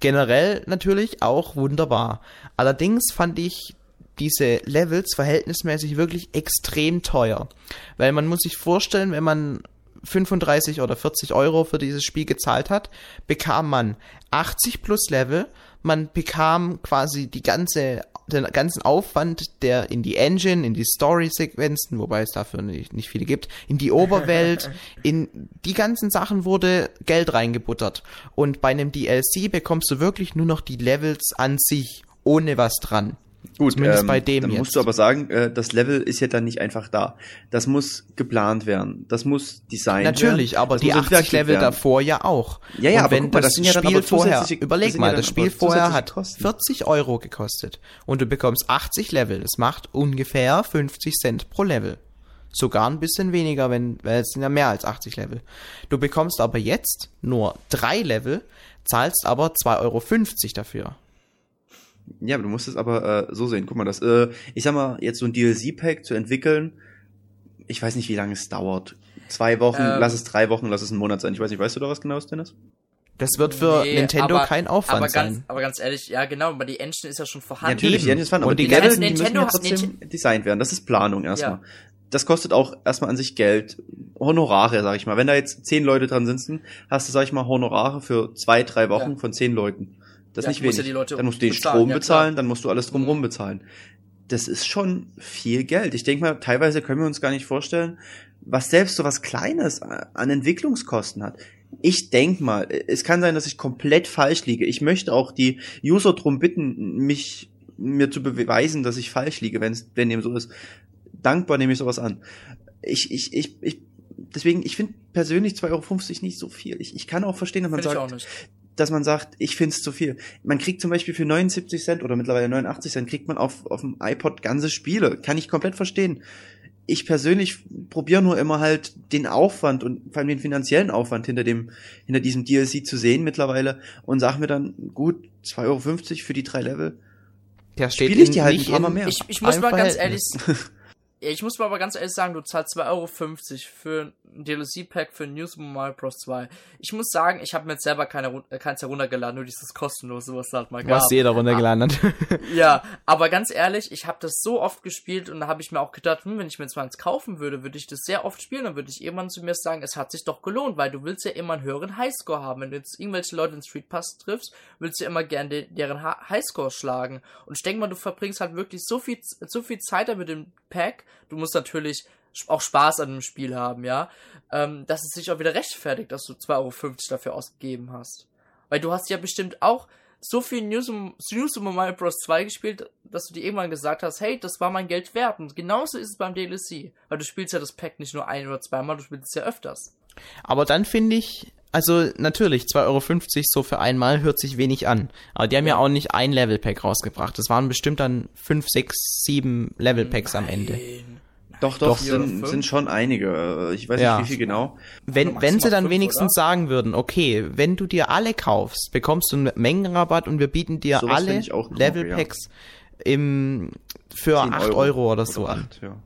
S1: Generell natürlich auch wunderbar. Allerdings fand ich diese Levels verhältnismäßig wirklich extrem teuer. Weil man muss sich vorstellen, wenn man 35 oder 40 Euro für dieses Spiel gezahlt hat, bekam man 80 plus Level, man bekam quasi die ganze, den ganzen Aufwand, der in die Engine, in die Story-Sequenzen, wobei es dafür nicht, nicht viele gibt, in die Oberwelt, in die ganzen Sachen wurde Geld reingebuttert. Und bei einem DLC bekommst du wirklich nur noch die Levels an sich, ohne was dran.
S3: Gut,
S1: Zumindest
S3: ähm,
S1: bei dem
S3: dann
S1: jetzt.
S3: musst du aber sagen, äh, das Level ist ja dann nicht einfach da. Das muss geplant werden. Das muss designt werden.
S1: Natürlich, aber
S3: das
S1: die
S3: muss
S1: 80
S3: entwickelt
S1: Level
S3: werden.
S1: davor ja auch.
S3: Ja, ja,
S1: und
S3: aber
S1: wenn
S3: mal,
S1: das,
S3: das ja
S1: Spiel
S3: aber
S1: vorher, überleg mal,
S3: ja
S1: das Spiel vorher hat
S3: Kosten.
S1: 40 Euro gekostet und du bekommst 80 Level. Das macht ungefähr 50 Cent pro Level. Sogar ein bisschen weniger, wenn, weil es sind ja mehr als 80 Level. Du bekommst aber jetzt nur drei Level, zahlst aber 2,50 Euro dafür.
S3: Ja, aber du musst es aber äh, so sehen. Guck mal, das, äh, ich sag mal, jetzt so ein DLC-Pack zu entwickeln, ich weiß nicht, wie lange es dauert. Zwei Wochen,
S2: Ähm.
S3: lass es drei Wochen, lass es einen Monat sein. Ich weiß nicht, weißt du da was genau ist, Dennis?
S1: Das wird für
S2: Nee,
S1: Nintendo
S2: aber-
S1: kein Aufwand
S2: aber ganz,
S1: sein.
S2: aber ganz ehrlich, ja genau, aber die Engine ist ja schon vorhanden.
S3: Natürlich,
S1: eben.
S3: die Engines fahren, aber
S1: Und
S3: die
S1: die
S3: Level, die müssen
S2: Nintendo
S3: ja trotzdem designt werden. Das ist Planung erstmal.
S2: Ja.
S3: Das kostet auch erstmal an sich Geld. Honorare, sag ich mal. Wenn da jetzt zehn Leute dran sitzen, hast du, sag ich mal, Honorare für zwei, drei Wochen
S2: Ja.
S3: von zehn Leuten. Das ist
S2: Ja,
S3: nicht wenig.
S2: ja
S3: dann musst du den Strom
S2: ja,
S3: bezahlen, dann musst du alles drumherum bezahlen. Das ist schon viel Geld. Ich denke mal, teilweise können wir uns gar nicht vorstellen, was selbst so was Kleines an Entwicklungskosten hat. Ich denk mal, es kann sein, dass ich komplett falsch liege. Ich möchte auch die User drum bitten, mich mir zu beweisen, dass ich falsch liege, wenn es wenn dem so ist. Dankbar nehme ich sowas an. Ich ich ich, ich deswegen ich finde persönlich 2,50 Euro nicht so viel. Ich, ich kann auch verstehen, dass man
S2: Finde ich
S3: sagt. Dass man sagt, ich find's zu viel. Man kriegt zum Beispiel für 79 Cent oder mittlerweile 89 Cent kriegt man auf, auf dem iPod ganze Spiele. Kann ich komplett verstehen. Ich persönlich probiere nur immer halt den Aufwand und vor allem den finanziellen Aufwand hinter dem, hinter diesem DLC zu sehen mittlerweile und sag mir dann, gut, 2,50 Euro für die drei Level.
S1: Der steht
S3: Spiel ich
S1: in-
S3: die halt
S1: nicht
S3: ein paar Mal
S1: in-
S3: mehr.
S2: Ich, ich muss
S1: Ein
S2: mal ganz ehrlich,
S1: Verhältnis.
S2: Ja, ich muss mal aber ganz ehrlich sagen, du zahlst 2,50 Euro für ein DLC-Pack für New Super Mario Bros. 2. Ich muss sagen, ich habe mir jetzt selber keine, äh, keins heruntergeladen, nur dieses kostenlose, was es halt mal gab.
S1: was jeder runtergeladen hat.
S2: Ja, aber ganz ehrlich, ich habe das so oft gespielt und da habe ich mir auch gedacht, hm, wenn ich mir jetzt mal eins kaufen würde, würde ich das sehr oft spielen, dann würde ich irgendwann zu mir sagen, es hat sich doch gelohnt, weil du willst ja immer einen höheren Highscore haben. Wenn du jetzt irgendwelche Leute in Street Pass triffst, willst du immer gerne de deren Highscore schlagen. Und ich denke mal, du verbringst halt wirklich so viel, so viel Zeit da mit dem Pack. Du musst natürlich auch Spaß an dem Spiel haben, ja, ähm, dass es sich auch wieder rechtfertigt, dass du 2,50 Euro dafür ausgegeben hast. Weil du hast ja bestimmt auch so viel New, Sum- New Super Mario Bros. 2 gespielt, dass du dir irgendwann gesagt hast, hey, das war mein Geld wert. Und genauso ist es beim DLC. Weil du spielst ja das Pack nicht nur ein oder zweimal, du spielst es ja öfters.
S1: Aber dann finde ich, also natürlich, 2,50 Euro so für einmal hört sich wenig an. Aber die haben ja,
S2: Ja.
S1: auch nicht ein Level-Pack rausgebracht. Das waren bestimmt dann 5, 6, 7 Level-Packs am Ende.
S3: Doch, doch,
S2: Doch, oder
S3: sind, sind schon einige. Äh, Ich weiß
S1: Ja.
S3: nicht, wie viel genau.
S1: Wenn, wenn sie dann
S2: fünf,
S1: wenigstens
S2: oder?
S1: sagen würden, okay, wenn du dir alle kaufst, bekommst du einen Mengenrabatt und wir bieten dir
S3: Sowas
S1: alle Level-Packs im, für
S3: 10
S1: 8 Euro, oder so an.
S3: acht, ja.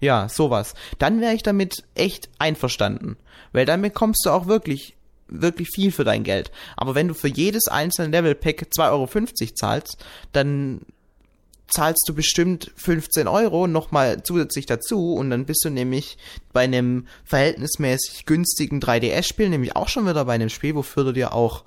S1: Ja, sowas. Dann wäre ich damit echt einverstanden. Weil dann bekommst du auch wirklich, wirklich viel für dein Geld. Aber wenn du für jedes einzelne Level-Pack 2,50 Euro zahlst, dann zahlst du bestimmt 15 Euro nochmal zusätzlich dazu und dann bist du nämlich bei einem verhältnismäßig günstigen 3DS-Spiel nämlich auch schon wieder bei einem Spiel, wofür du dir auch,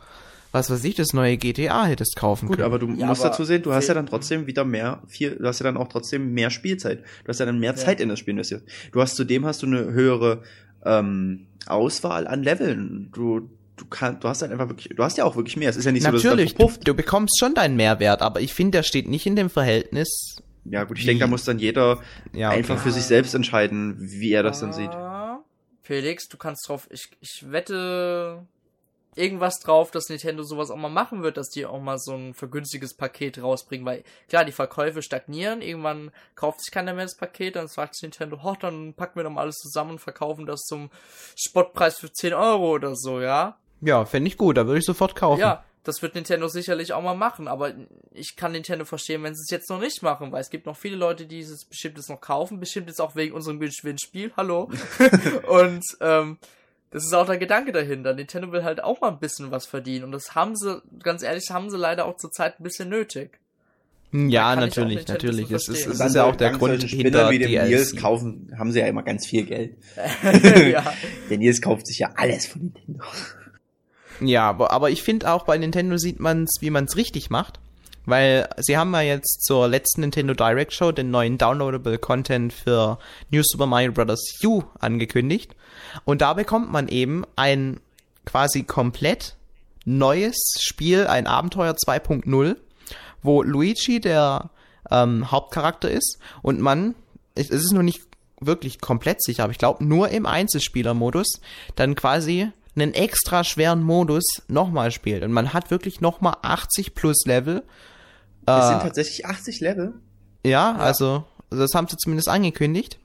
S1: was weiß ich, das neue GTA hättest kaufen
S3: Gut,
S1: können.
S3: aber du
S2: Ja,
S3: musst
S2: aber
S3: dazu sehen, du hast ja dann trotzdem wieder mehr, viel, du hast ja dann auch trotzdem mehr Spielzeit. Du hast ja dann mehr
S2: Ja.
S3: Zeit in das Spiel investiert. Du hast zudem hast du eine höhere ähm, Auswahl an Leveln. Du, du kannst, du hast halt einfach wirklich, du hast ja auch wirklich mehr. Es ist ja nicht so, dass
S1: Natürlich,
S3: es dann
S1: du, du bekommst schon deinen Mehrwert, aber ich finde, der steht nicht in dem Verhältnis.
S3: Ja, gut, ich denke, da muss dann jeder
S1: Ja, okay.
S3: einfach für sich selbst entscheiden, wie er das dann sieht.
S2: Ah, Felix, du kannst drauf, ich, ich wette irgendwas drauf, dass Nintendo sowas auch mal machen wird, dass die auch mal so ein vergünstiges Paket rausbringen, weil klar, die Verkäufe stagnieren, irgendwann kauft sich keiner mehr das Paket, dann sagt Nintendo, oh, dann packen wir doch mal alles zusammen und verkaufen das zum Spottpreis für 10 Euro oder so, ja?
S1: Ja, fände ich gut, da würde ich sofort kaufen.
S2: Ja, das wird Nintendo sicherlich auch mal machen, aber ich kann Nintendo verstehen, wenn sie es jetzt noch nicht machen, weil es gibt noch viele Leute, die es bestimmt jetzt noch kaufen, bestimmt jetzt auch wegen unserem Gewinnspiel, hallo. und ähm, das ist auch der Gedanke dahinter. Nintendo will halt auch mal ein bisschen was verdienen und das haben sie, ganz ehrlich, haben sie leider auch zurzeit ein bisschen nötig.
S1: Hm, Ja, natürlich, natürlich.
S2: so
S1: Es ist, es ist ja auch der Grund
S3: solchen
S1: hinter
S3: wie dem Nils
S1: DLC.
S3: kaufen, haben sie ja immer ganz viel Geld.
S2: ja.
S3: Der Nils kauft sich ja alles von Nintendo.
S1: Ja, aber, aber ich finde auch bei Nintendo sieht man's, wie man's richtig macht. Weil sie haben ja jetzt zur letzten Nintendo Direct Show den neuen Downloadable Content für New Super Mario Bros. U angekündigt. Und da bekommt man eben ein quasi komplett neues Spiel, ein Abenteuer 2.0, wo Luigi, der ähm, Hauptcharakter ist und man, es ist nur nicht wirklich komplett sicher, aber ich glaube nur im Einzelspielermodus dann quasi einen extra schweren Modus nochmal spielt und man hat wirklich nochmal 80 plus Level.
S3: Es
S1: Äh,
S3: sind tatsächlich 80 Level.
S1: ja, also das haben sie zumindest angekündigt.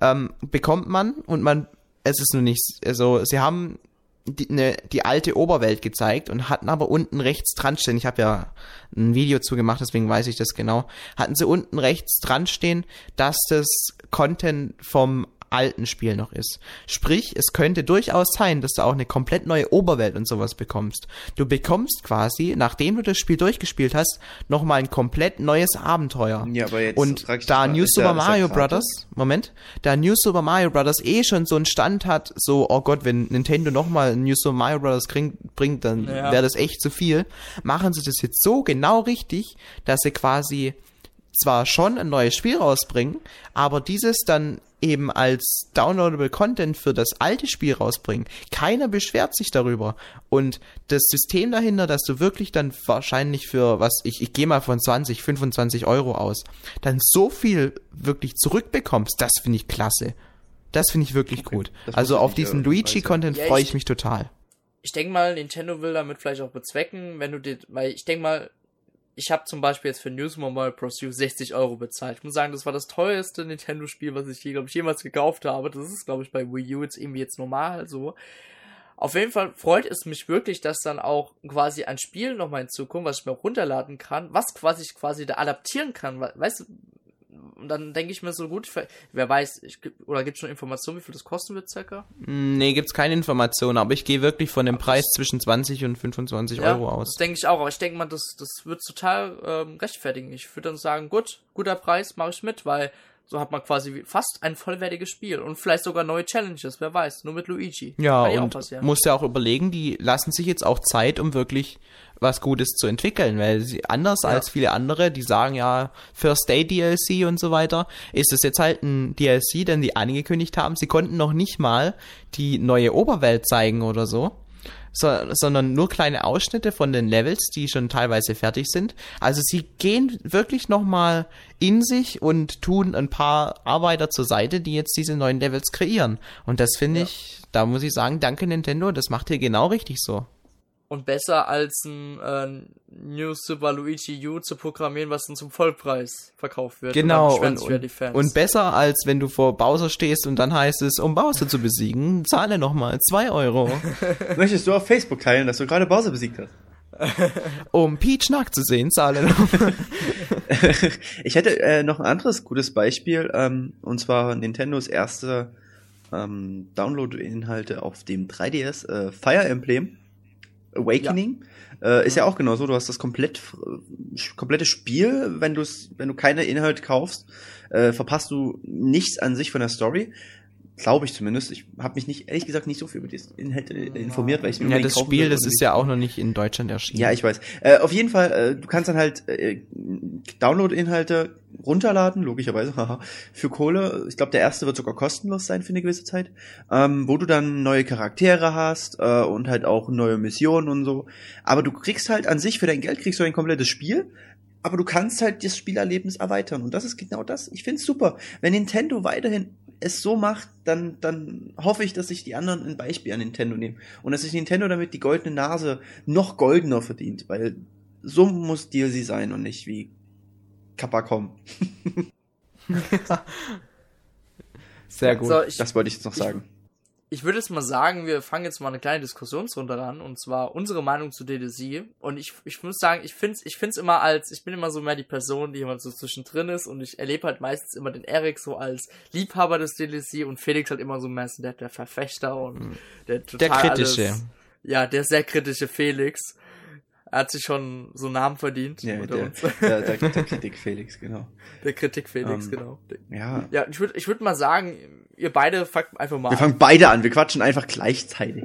S1: Ähm, bekommt man und man, es ist nur nicht, also sie haben die, ne, die alte Oberwelt gezeigt und hatten aber unten rechts dran stehen, ich habe ja ein Video zu gemacht, deswegen weiß ich das genau, hatten sie unten rechts dran stehen, dass das Content vom alten Spiel noch ist. Sprich, es könnte durchaus sein, dass du auch eine komplett neue Oberwelt und sowas bekommst. Du bekommst quasi, nachdem du das Spiel durchgespielt hast, nochmal ein komplett neues Abenteuer.
S3: Ja, aber jetzt
S1: Und da New Super Mario? Brothers, Moment, da New Super Mario Brothers eh schon so einen Stand hat, so, oh Gott, wenn Nintendo nochmal New Super Mario Brothers bringt, bringt dann
S2: Ja.
S1: wäre das echt zu viel. Machen sie das jetzt so genau richtig, dass sie quasi zwar schon ein neues Spiel rausbringen, aber dieses dann eben als downloadable Content für das alte Spiel rausbringen. Keiner beschwert sich darüber. Und das System dahinter, dass du wirklich dann wahrscheinlich für, was ich, ich gehe mal von 20, 25 Euro aus, dann so viel wirklich zurückbekommst, das finde ich klasse. Das finde ich wirklich
S3: Okay,
S1: gut.
S3: das
S1: Also auf diesen Luigi-Content
S2: Ja,
S1: freue
S2: ich-
S1: ich mich total.
S2: ich denke mal, Nintendo will damit vielleicht auch bezwecken, wenn du dir, weil ich denke mal, ich habe zum Beispiel jetzt für News Mobile. U 60 Euro bezahlt. Ich muss sagen, das war das teuerste Nintendo-Spiel, was ich je, glaube ich, jemals gekauft habe. Das ist, glaube ich, bei Wii U jetzt irgendwie jetzt normal so. Auf jeden Fall freut es mich wirklich, dass dann auch quasi ein Spiel nochmal hinzukommt, was ich mir auch runterladen kann, was quasi ich quasi da adaptieren kann. We- Weißt du, und dann denke ich mir so gut, wer weiß, ich, oder gibt es schon Informationen, wie viel das kosten wird, circa?
S1: Mm, Nee, gibt's keine Informationen, aber ich gehe wirklich von dem Preis zwischen 20 und 25 Euro
S2: Das
S1: aus.
S2: denke ich auch, aber ich denke mal, das, das wird total ähm, rechtfertigen. Ich würde dann sagen, gut, guter Preis, mache ich mit, weil so hat man quasi fast ein vollwertiges Spiel und vielleicht sogar neue Challenges, wer weiß, nur mit Luigi.
S1: Ja,
S2: Kann
S1: und musst ja auch überlegen, die lassen sich jetzt auch Zeit, um wirklich was Gutes zu entwickeln, weil sie anders
S2: Ja.
S1: als viele andere, die sagen ja First Day DLC und so weiter, ist es jetzt halt ein DLC, den die angekündigt haben. Sie konnten noch nicht mal die neue Oberwelt zeigen oder so. So, sondern nur kleine Ausschnitte von den Levels, die schon teilweise fertig sind. Also sie gehen wirklich nochmal in sich und tun ein paar Arbeiter zur Seite, die jetzt diese neuen Levels kreieren. Und das finde
S2: Ja.
S1: ich, da muss ich sagen, danke Nintendo, das macht ihr genau richtig so.
S2: Und besser als ein äh, New Super Luigi U zu programmieren, was dann zum Vollpreis verkauft wird.
S1: Genau, und, und,
S2: Fans.
S1: und besser als wenn du vor Bowser stehst und dann heißt es, um Bowser zu besiegen, zahle nochmal zwei Euro.
S3: Möchtest du auf Facebook teilen, dass du gerade Bowser besiegt hast?
S1: Um Peach nackt zu sehen, zahle nochmal.
S3: ich hätte äh, noch ein anderes gutes Beispiel, ähm, und zwar Nintendos erste ähm, Download-Inhalte auf dem 3DS, äh, Fire Emblem Awakening. Äh, ist ja auch genauso, du hast das komplett, äh, komplette Spiel, wenn, du's, wenn du keine Inhalte kaufst, äh, verpasst du nichts an sich von der Story. Glaube ich zumindest. Ich habe mich nicht, ehrlich gesagt, nicht so viel über die Inhalte informiert, weil ich
S1: Ja,
S3: unbedingt
S1: das Spiel, das ist ja auch noch nicht in Deutschland erschienen.
S3: ja, ich weiß. Äh, auf jeden Fall, äh, du kannst dann halt äh, Download-Inhalte runterladen, logischerweise, haha, für Kohle. Ich glaube, der erste wird sogar kostenlos sein für eine gewisse Zeit, ähm, wo du dann neue Charaktere hast äh, und halt auch neue Missionen und so. Aber du kriegst halt an sich für dein Geld kriegst du ein komplettes Spiel. Aber du kannst halt das Spielerlebnis erweitern. Und das ist genau das. Ich find's super. Wenn Nintendo weiterhin es so macht, dann, dann hoffe ich, dass sich die anderen ein Beispiel an Nintendo nehmen. Und dass sich Nintendo damit die goldene Nase noch goldener verdient. Weil so muss DLC sein und nicht wie Capcom.
S1: Sehr gut.
S2: So, ich,
S3: Das wollte ich jetzt noch sagen.
S2: ich würde jetzt mal sagen, wir fangen jetzt mal eine kleine Diskussionsrunde an, und zwar unsere Meinung zu DDC. Und ich, ich muss sagen, ich finde es ich find's immer als, ich bin immer so mehr die Person, die immer so zwischendrin ist, und ich erlebe halt meistens immer den Erik so als Liebhaber des DDC und Felix halt immer so meistens der, der Verfechter und der total
S1: Der kritische.
S2: Alles, ja, der sehr kritische Felix. Er hat sich schon so einen Namen verdient
S3: Ja,
S2: unter
S3: der,
S2: uns.
S3: der, der, der Kritik Felix, genau.
S2: Der Kritik Felix,
S3: Ähm,
S2: genau.
S3: Ja.
S2: Ja, ich würde ich würd mal sagen, ihr beide fangt einfach mal
S3: Wir
S2: an.
S3: fangen beide an. Wir quatschen einfach gleichzeitig.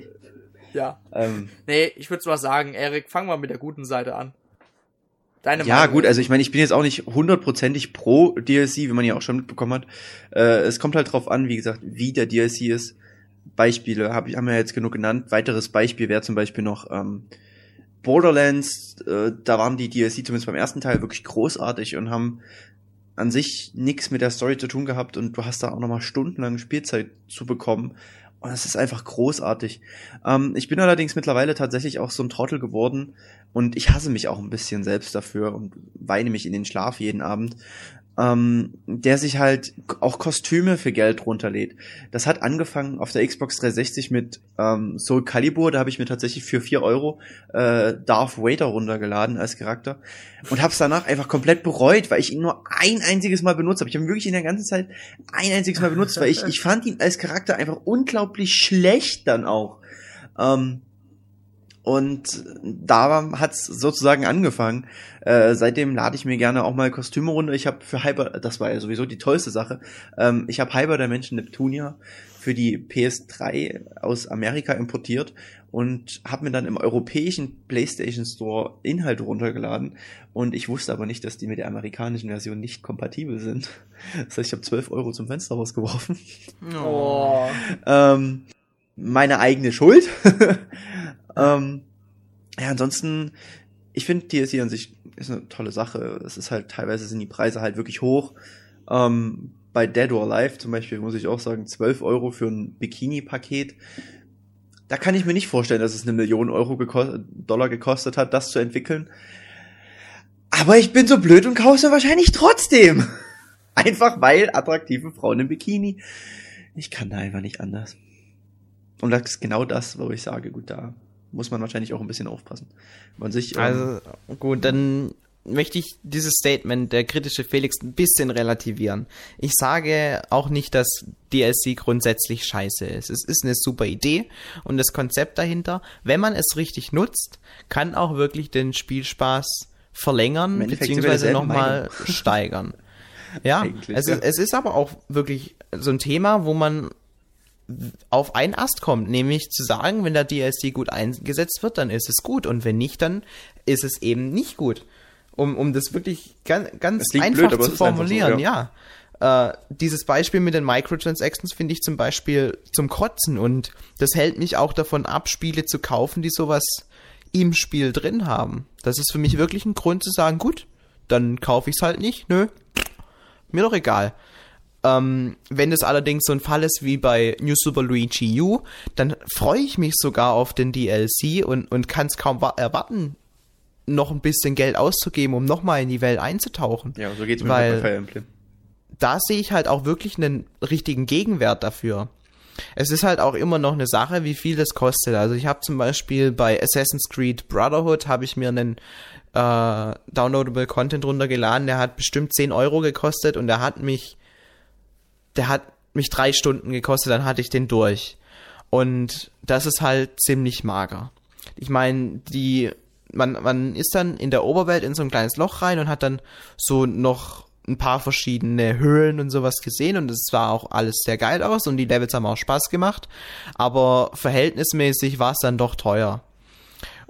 S2: Ja.
S3: Ähm,
S2: Nee, ich würde mal sagen, Erik, fang mal mit der guten Seite an. Deine
S3: ja,
S2: Meinung
S3: gut, also ich meine, ich bin jetzt auch nicht hundertprozentig pro DLC, wie man ja auch schon mitbekommen hat. Äh, es kommt halt drauf an, wie gesagt, wie der DLC ist. Beispiele hab ich, haben wir jetzt genug genannt. Weiteres Beispiel wäre zum Beispiel noch ähm, Borderlands, äh, da waren die DLC zumindest beim ersten Teil wirklich großartig und haben an sich nichts mit der Story zu tun gehabt und du hast da auch nochmal stundenlang Spielzeit zu bekommen. Und es ist einfach großartig. Ähm, ich bin allerdings mittlerweile tatsächlich auch so ein Trottel geworden und ich hasse mich auch ein bisschen selbst dafür und weine mich in den Schlaf jeden Abend, ähm, der sich halt auch Kostüme für Geld runterlädt. Das hat angefangen auf der Xbox 360 mit ähm, Soul Calibur, da habe ich mir tatsächlich für vier Euro äh, Darth Vader runtergeladen als Charakter und habe es danach einfach komplett bereut, weil ich ihn nur ein einziges Mal benutzt habe. Ich habe ihn wirklich in der ganzen Zeit ein einziges Mal benutzt, weil ich, ich fand ihn als Charakter einfach unglaublich schlecht dann auch. Ähm, und da hat's sozusagen angefangen. Äh, seitdem lade ich mir gerne auch mal Kostüme runter. Ich habe für Hyper, das war ja sowieso die tollste Sache. Ähm, ich habe Hyper der Menschen Neptunia für die PS3 aus Amerika importiert und habe mir dann im europäischen PlayStation Store Inhalte runtergeladen. Und ich wusste aber nicht, dass die mit der amerikanischen Version nicht kompatibel sind. Das heißt, ich habe 12 Euro zum Fenster rausgeworfen.
S2: Oh.
S3: ähm, meine eigene Schuld. ähm, ja, ansonsten, ich finde DSC an sich ist eine tolle Sache. Es ist halt, teilweise sind die Preise halt wirklich hoch. Ähm, bei Dead or Alive zum Beispiel muss ich auch sagen, 12 Euro für ein Bikini-Paket. Da kann ich mir nicht vorstellen, dass es eine Million Euro geko Dollar gekostet hat, das zu entwickeln. Aber ich bin so blöd und kaufe es wahrscheinlich trotzdem. Einfach weil attraktive Frauen im Bikini. Ich kann da einfach nicht anders. Und das ist genau das, wo ich sage, gut, da muss man wahrscheinlich auch ein bisschen aufpassen. Man sich, ähm,
S1: Also gut, dann möchte ich dieses Statement, der kritische Felix, ein bisschen relativieren. Ich sage auch nicht, dass DLC grundsätzlich scheiße ist. Es ist eine super Idee und das Konzept dahinter, wenn man es richtig nutzt, kann auch wirklich den Spielspaß verlängern
S3: derselben
S1: nochmal steigern. Ja,
S3: Eigentlich,
S1: es,
S3: ja.
S1: Ist, es ist aber auch wirklich so ein Thema, wo man auf einen Ast kommt, nämlich zu sagen, wenn der DLC gut eingesetzt wird, dann ist es gut und wenn nicht, dann ist es eben nicht gut. Um, um das wirklich ganz, ganz
S3: klingt
S1: einfach
S3: blöd,
S1: zu
S3: einfach so,
S1: formulieren, ja. Äh, dieses Beispiel mit den Microtransactions finde ich zum Beispiel zum Kotzen und das hält mich auch davon ab, Spiele zu kaufen, die sowas im Spiel drin haben. Das ist für mich wirklich ein Grund zu sagen, gut, dann kaufe ich es halt nicht, nö, mir doch egal. Ähm, wenn es allerdings so ein Fall ist wie bei New Super Luigi U, dann freue ich mich sogar auf den DLC und, und kann es kaum wa- erwarten, noch ein bisschen Geld auszugeben, um nochmal in die Welt einzutauchen.
S3: ja, so geht's mir
S1: weil-
S3: mit Fire Emblem.
S1: Da sehe ich halt auch wirklich einen richtigen Gegenwert dafür. Es ist halt auch immer noch eine Sache, wie viel das kostet. Also ich habe zum Beispiel bei Assassin's Creed Brotherhood habe ich mir einen äh, downloadable Content runtergeladen, der hat bestimmt 10 Euro gekostet und der hat mich, der hat mich drei Stunden gekostet, dann hatte ich den durch. Und das ist halt ziemlich mager. Ich meine, die, man, man ist dann in der Oberwelt in so ein kleines Loch rein und hat dann so noch ein paar verschiedene Höhlen und sowas gesehen und es sah auch alles sehr geil aus und die Levels haben auch Spaß gemacht, aber verhältnismäßig war es dann doch teuer.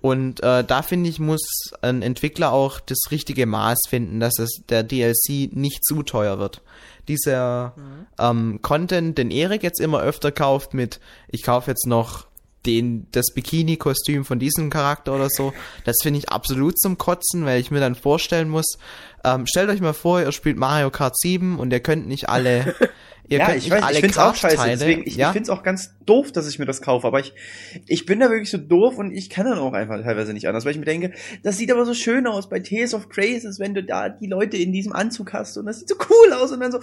S1: Und äh, da finde ich, muss ein Entwickler auch das richtige Maß finden, dass es der DLC nicht zu teuer wird. Dieser ähm, Content, den Erik jetzt immer öfter kauft mit, ich kaufe jetzt noch den, das Bikini-Kostüm von diesem Charakter oder so, das finde ich absolut zum Kotzen, weil ich mir dann vorstellen muss, ähm, stellt euch mal vor, ihr spielt Mario Kart 7 und ihr könnt nicht alle, ihr
S3: ja,
S1: könnt
S3: ich
S1: nicht
S3: weiß,
S1: alle
S3: ich find's auch scheiße, deswegen, ich,
S1: ja?
S3: ich find's auch ganz doof, dass ich mir das kaufe, aber ich, ich bin da wirklich so doof und ich kann dann auch einfach teilweise nicht anders, weil ich mir denke, das sieht aber so schön aus bei Tales of Graces, wenn du da die Leute in diesem Anzug hast und das sieht so cool aus und dann so,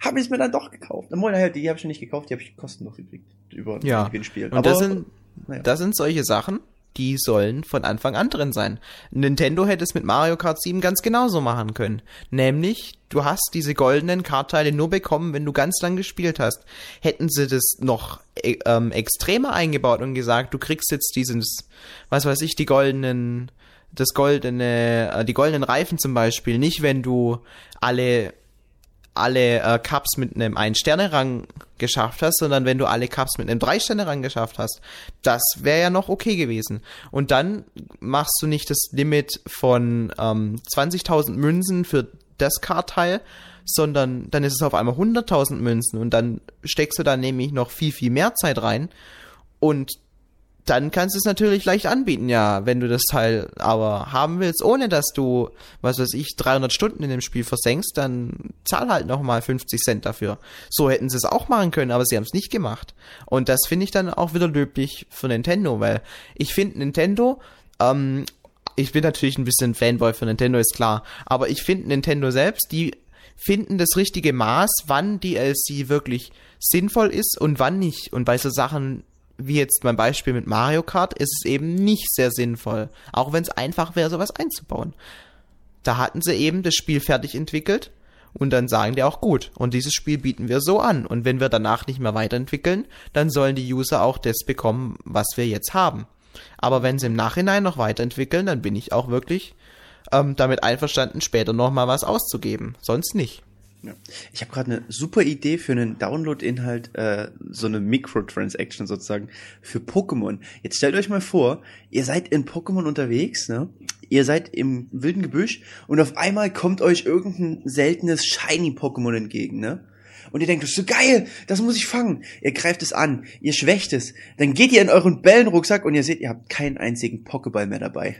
S3: habe ich es mir dann doch gekauft. Obwohl, naja, die habe ich schon nicht gekauft, die habe ich kostenlos gekriegt über
S1: Ja.
S3: ein Gewinnspiel.
S1: Und das sind,
S3: naja.
S1: das sind solche Sachen, die sollen von Anfang an drin sein. Nintendo hätte es mit Mario Kart 7 ganz genauso machen können. Nämlich, du hast diese goldenen Kartteile nur bekommen, wenn du ganz lang gespielt hast. Hätten sie das noch äh, ähm, extremer eingebaut und gesagt, du kriegst jetzt dieses, was weiß ich, die goldenen, das goldene, äh, die goldenen Reifen zum Beispiel, nicht wenn du alle alle äh, Cups mit einem Ein-Sterne-Rang geschafft hast, sondern wenn du alle Cups mit einem Drei-Sterne-Rang geschafft hast. Das wäre ja noch okay gewesen. Und dann machst du nicht das Limit von ähm, 20.000 Münzen für das Kartteil, sondern dann ist es auf einmal 100.000 Münzen und dann steckst du da nämlich noch viel, viel mehr Zeit rein und dann kannst du es natürlich leicht anbieten, ja, wenn du das Teil aber haben willst, ohne dass du, was weiß ich, 300 Stunden in dem Spiel versenkst, dann zahl halt nochmal 50 Cent dafür. So hätten sie es auch machen können, aber sie haben es nicht gemacht. Und das finde ich dann auch wieder löblich für Nintendo, weil ich finde Nintendo, ähm, ich bin natürlich ein bisschen Fanboy für Nintendo, ist klar, aber ich finde Nintendo selbst, die finden das richtige Maß, wann DLC wirklich sinnvoll ist und wann nicht. Und bei so Sachen wie jetzt beim Beispiel mit Mario Kart, ist es eben nicht sehr sinnvoll. Auch wenn es einfach wäre, sowas einzubauen. Da hatten sie eben das Spiel fertig entwickelt und dann sagen die auch gut. Und dieses Spiel bieten wir so an. Und wenn wir danach nicht mehr weiterentwickeln, dann sollen die User auch das bekommen, was wir jetzt haben. Aber wenn sie im Nachhinein noch weiterentwickeln, dann bin ich auch wirklich ähm, damit einverstanden, später nochmal was auszugeben. Sonst nicht.
S3: Ja. Ich habe gerade eine super Idee für einen Download-Inhalt, äh, so eine Microtransaction sozusagen für Pokémon. Jetzt stellt euch mal vor, ihr seid in Pokémon unterwegs, ne? Ihr seid im wilden Gebüsch und auf einmal kommt euch irgendein seltenes Shiny-Pokémon entgegen, ne? Und ihr denkt, das ist so geil, das muss ich fangen. Ihr greift es an, ihr schwächt es. Dann geht ihr in euren Bellenrucksack und ihr seht, ihr habt keinen einzigen Pokéball mehr dabei.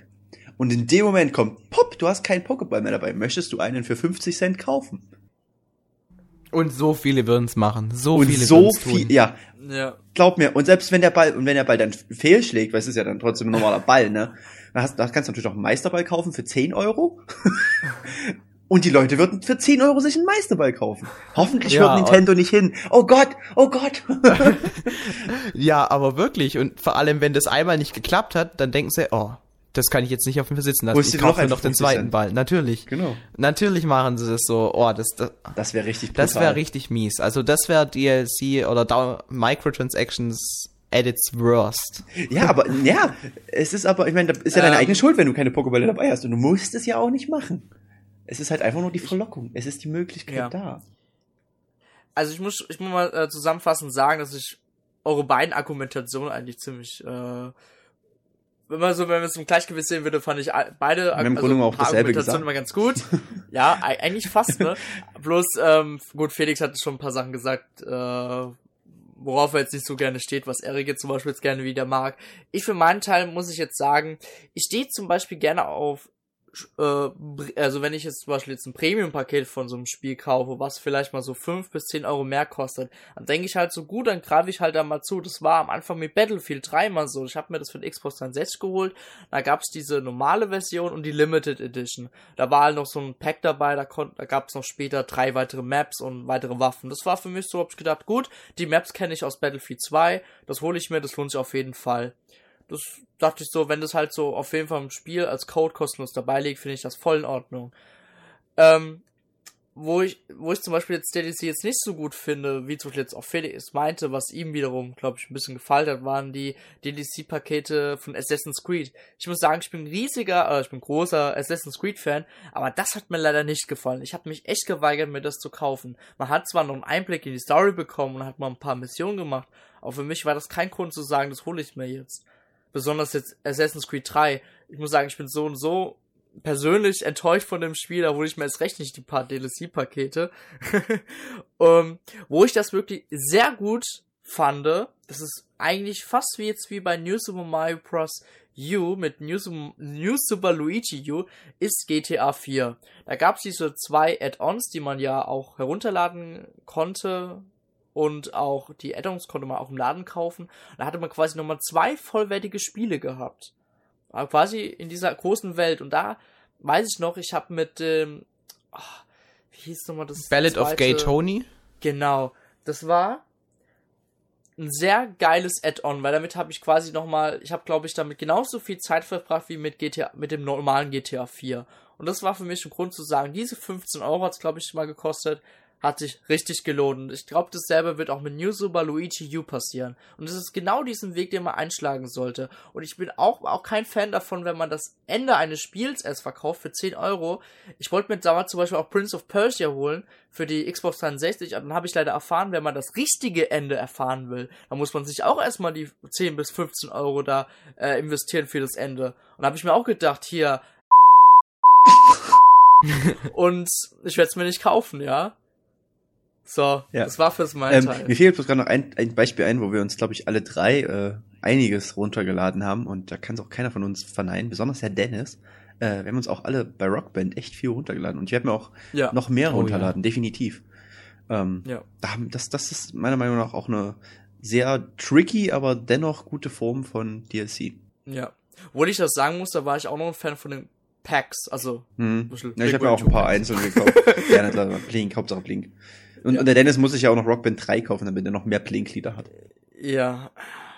S3: Und in dem Moment kommt, pop, du hast keinen Pokéball mehr dabei. Möchtest du einen für 50 Cent kaufen?
S1: Und so viele würden es machen. So
S3: und
S1: viele
S3: so
S1: würden's
S3: viel,
S1: tun.
S3: ja.
S2: Ja.
S3: Glaub mir. Und selbst wenn der Ball, und wenn der Ball dann fehlschlägt, weil es ist ja dann trotzdem ein normaler Ball, ne? Da, hast, da kannst du natürlich auch einen Meisterball kaufen für 10 Euro. und die Leute würden für 10 Euro sich einen Meisterball kaufen. Hoffentlich
S1: Ja,
S3: hört Nintendo nicht hin. Oh Gott, oh Gott.
S1: Ja, aber wirklich. Und vor allem, wenn das einmal nicht geklappt hat, dann denken sie, oh, das kann ich jetzt nicht auf mir sitzen lassen. Ich
S3: noch
S1: kaufe noch den
S3: 50
S1: zweiten
S3: Cent.
S1: Ball. Natürlich.
S3: genau.
S1: Natürlich machen sie das so. Oh, das, das,
S3: Das wäre richtig brutal.
S1: das wäre richtig mies. Also das wäre DLC oder Down Microtransactions at its worst.
S3: Ja, aber, ja, es ist aber, ich meine, das ist ja deine
S2: Ähm.
S3: eigene Schuld, wenn du keine Pokébälle dabei hast. Und du musst es ja auch nicht machen. Es ist halt einfach nur die Verlockung. Es ist die Möglichkeit
S2: Ja.
S3: da.
S2: Also ich muss, ich muss mal äh, zusammenfassend sagen, dass ich eure beiden Argumentationen eigentlich ziemlich, äh, wenn man so, wenn man es im Gleichgewicht sehen würde, fand ich beide
S3: Grunde genommen auch dasselbe
S2: Argumentationen immer ganz gut. ja, ei- eigentlich fast, ne? Bloß, ähm, gut, Felix hat schon ein paar Sachen gesagt, äh, worauf er jetzt nicht so gerne steht, was Erik jetzt zum Beispiel jetzt gerne wieder mag. Ich für meinen Teil muss ich jetzt sagen, ich stehe zum Beispiel gerne auf also wenn ich jetzt zum Beispiel jetzt ein Premium-Paket von so einem Spiel kaufe, was vielleicht mal so 5 bis 10 Euro mehr kostet, dann denke ich halt so, gut, dann greife ich halt da mal zu. Das war am Anfang mit Battlefield 3 mal so. Ich habe mir das für den Xbox 360 geholt. Da gab es diese normale Version und die Limited Edition. Da war halt noch so ein Pack dabei, da, kon- da gab es noch später drei weitere Maps und weitere Waffen. Das war für mich so, hab ich gedacht, gut, die Maps kenne ich aus Battlefield 2, das hole ich mir, das lohnt sich auf jeden Fall das dachte ich so, wenn das halt so auf jeden Fall im Spiel als Code kostenlos dabei liegt, finde ich das voll in Ordnung. Ähm, wo ich, wo ich zum Beispiel jetzt DLC jetzt nicht so gut finde, wie zum Beispiel jetzt auch Felix meinte, was ihm wiederum, glaube ich, ein bisschen gefallen hat, waren die DLC-Pakete von Assassin's Creed. Ich muss sagen, ich bin riesiger, äh, ich bin großer Assassin's Creed-Fan, aber das hat mir leider nicht gefallen. Ich habe mich echt geweigert, mir das zu kaufen. Man hat zwar noch einen Einblick in die Story bekommen und hat mal ein paar Missionen gemacht, aber für mich war das kein Grund zu sagen, das hole ich mir jetzt besonders jetzt Assassin's Creed 3. Ich muss sagen, ich bin so und so persönlich enttäuscht von dem Spiel, da hole ich mir jetzt recht nicht die paar DLC-Pakete. um, wo ich das wirklich sehr gut fand, das ist eigentlich fast wie jetzt wie bei New Super Mario Bros. U mit New, New Super Luigi U ist GTA 4. Da gab es diese zwei Add-ons, die man ja auch herunterladen konnte und auch die Add-ons konnte man auch im Laden kaufen. Da hatte man quasi nochmal zwei vollwertige Spiele gehabt. Aber quasi in dieser großen Welt. Und da weiß ich noch, ich habe mit dem. ah, wie hieß nochmal das?
S1: Ballad of Gay
S2: zweite-
S1: Tony.
S2: Genau. Das war ein sehr geiles Add-on, weil damit habe ich quasi nochmal, ich habe glaube ich damit genauso viel Zeit verbracht wie mit GTA, mit dem normalen GTA 4. Und das war für mich ein Grund zu sagen, diese 15 Euro hat es glaube ich mal gekostet, hat sich richtig gelohnt. Und ich glaube, dasselbe wird auch mit New Super Luigi U passieren. Und es ist genau diesen Weg, den man einschlagen sollte. Und ich bin auch, auch kein Fan davon, wenn man das Ende eines Spiels erst verkauft für 10 Euro. Ich wollte mir damals zum Beispiel auch Prince of Persia holen für die Xbox 360, aber dann habe ich leider erfahren, wenn man das richtige Ende erfahren will, dann muss man sich auch erstmal die 10 bis 15 Euro da äh, investieren für das Ende. Und da habe ich mir auch gedacht, hier. Und ich werde es mir nicht kaufen, ja. So,
S3: Ja.
S2: das war fürs mein
S3: Ähm,
S2: Teil.
S3: mir fehlt bloß gerade noch ein, ein Beispiel ein, wo wir uns, glaube ich, alle drei äh, einiges runtergeladen haben und da kann es auch keiner von uns verneinen, besonders Herr Dennis. Äh, wir haben uns auch alle bei Rockband echt viel runtergeladen und ich werde mir auch
S2: Ja.
S3: noch mehr
S1: Oh,
S3: runterladen, definitiv. Ähm,
S2: Ja.
S3: da haben- das, das ist meiner Meinung nach auch eine sehr tricky, aber dennoch gute Form von DLC.
S2: Ja. Obwohl ich das sagen muss, da war ich auch noch ein Fan von den Packs. Also,
S3: Hm. Ja, ich habe mir auch ein paar
S2: Packs.
S3: einzelne gekauft. ja. Blink, Hauptsache Blink. Und,
S2: Ja.
S3: und der Dennis muss sich ja auch noch Rockband 3 kaufen, damit er noch mehr Blink-Lieder hat.
S2: ja.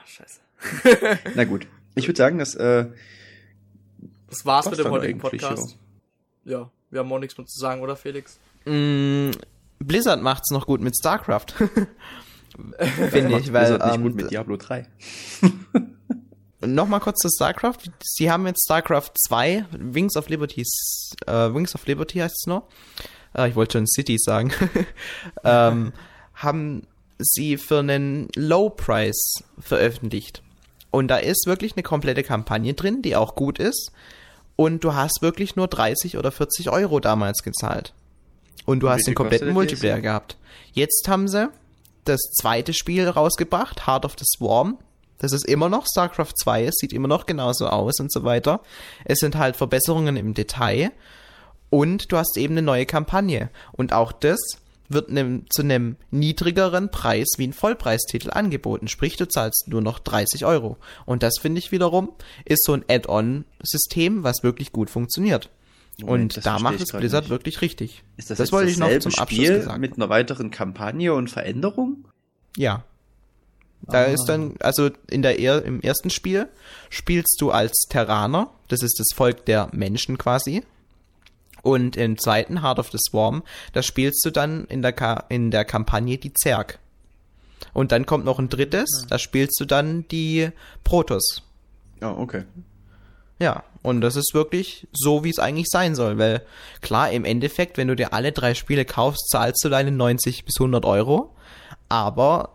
S2: Scheiße.
S3: Na gut. Ich würde sagen, dass äh,
S2: Das war's mit dem heutigen Podcast. Ja, wir haben auch nichts mehr zu sagen, oder Felix?
S1: Mm, Blizzard macht's noch gut mit StarCraft. Finde ich, weil
S3: Blizzard nicht
S1: ähm,
S3: gut mit Diablo 3.
S1: Nochmal kurz zu StarCraft. Sie haben jetzt StarCraft 2, Wings of Liberty, äh, Wings of Liberty heißt es noch. Äh, ich wollte schon Cities sagen. ähm, haben sie für einen Low Price veröffentlicht. Und da ist wirklich eine komplette Kampagne drin, die auch gut ist. Und du hast wirklich nur 30 oder 40 Euro damals gezahlt. Und du
S3: Und
S1: hast den kompletten Multiplayer
S3: DLC?
S1: gehabt. Jetzt haben sie das zweite Spiel rausgebracht, Heart of the Swarm. Das ist immer noch StarCraft 2, es sieht immer noch genauso aus und so weiter. Es sind halt Verbesserungen im Detail und du hast eben eine neue Kampagne. Und auch das wird nem, zu einem niedrigeren Preis wie ein Vollpreistitel angeboten. Sprich, du zahlst nur noch 30 Euro. Und das finde ich wiederum ist so ein Add-on-System, was wirklich gut funktioniert.
S3: Moment,
S1: und da macht es Blizzard
S3: nicht.
S1: wirklich richtig.
S3: Ist das,
S1: das
S3: jetzt
S1: wollte ich noch zum Abschluss
S3: Spiel
S1: gesagt.
S3: mit einer weiteren Kampagne und Veränderung?
S1: Ja. Da
S3: Ah.
S1: ist dann, also in der er im ersten Spiel spielst du als Terraner, das ist das Volk der Menschen quasi. Und im zweiten, Heart of the Swarm, da spielst du dann in der, Ka in der Kampagne die Zerg. Und dann kommt noch ein drittes, da spielst du dann die Protoss.
S3: Ja, okay.
S1: Ja, und das ist wirklich so, wie es eigentlich sein soll, weil klar, im Endeffekt, wenn du dir alle drei Spiele kaufst, zahlst du deine 90 bis 100 Euro, aber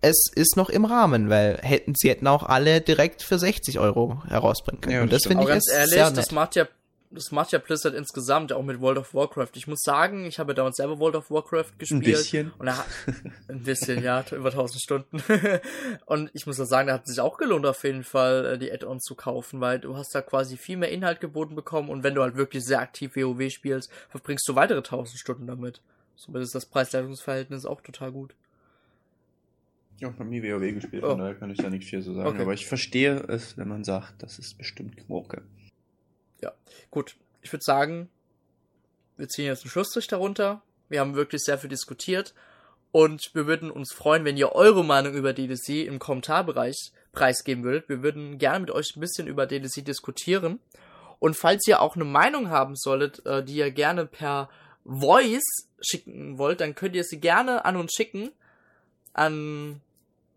S1: es ist noch im Rahmen, weil hätten sie hätten auch alle direkt für 60 Euro herausbringen können.
S3: Ja,
S1: und
S3: das
S1: das finde
S2: Aber
S1: ich
S2: ganz ehrlich,
S1: sehr
S2: das
S1: nett.
S2: macht ja das macht ja Blizzard insgesamt auch mit World of Warcraft. Ich muss sagen, ich habe damals selber World of Warcraft gespielt.
S3: bisschen.
S2: Und hat, ein bisschen, ja, über 1000 Stunden. und ich muss ja sagen, da hat es sich auch gelohnt, auf jeden Fall äh, die Add-ons zu kaufen, weil du hast da quasi viel mehr Inhalt geboten bekommen und wenn du halt wirklich sehr aktiv WoW spielst, verbringst du weitere 1000 Stunden damit. Somit ist das Preis-Leistungsverhältnis auch total gut.
S3: Ich habe noch nie WoW gespielt,
S2: Oh.
S3: von daher kann ich da nicht viel so sagen.
S2: Okay.
S3: Aber ich verstehe es, wenn man sagt, das ist bestimmt Gmurke.
S2: Gut, ich würde sagen, wir ziehen jetzt einen Schlussstrich darunter. Wir haben wirklich sehr viel diskutiert und wir würden uns freuen, wenn ihr eure Meinung über DDC im Kommentarbereich preisgeben würdet. Wir würden gerne mit euch ein bisschen über DDC diskutieren. Und falls ihr auch eine Meinung haben solltet, äh, die ihr gerne per Voice schicken wollt, dann könnt ihr sie gerne an uns schicken. An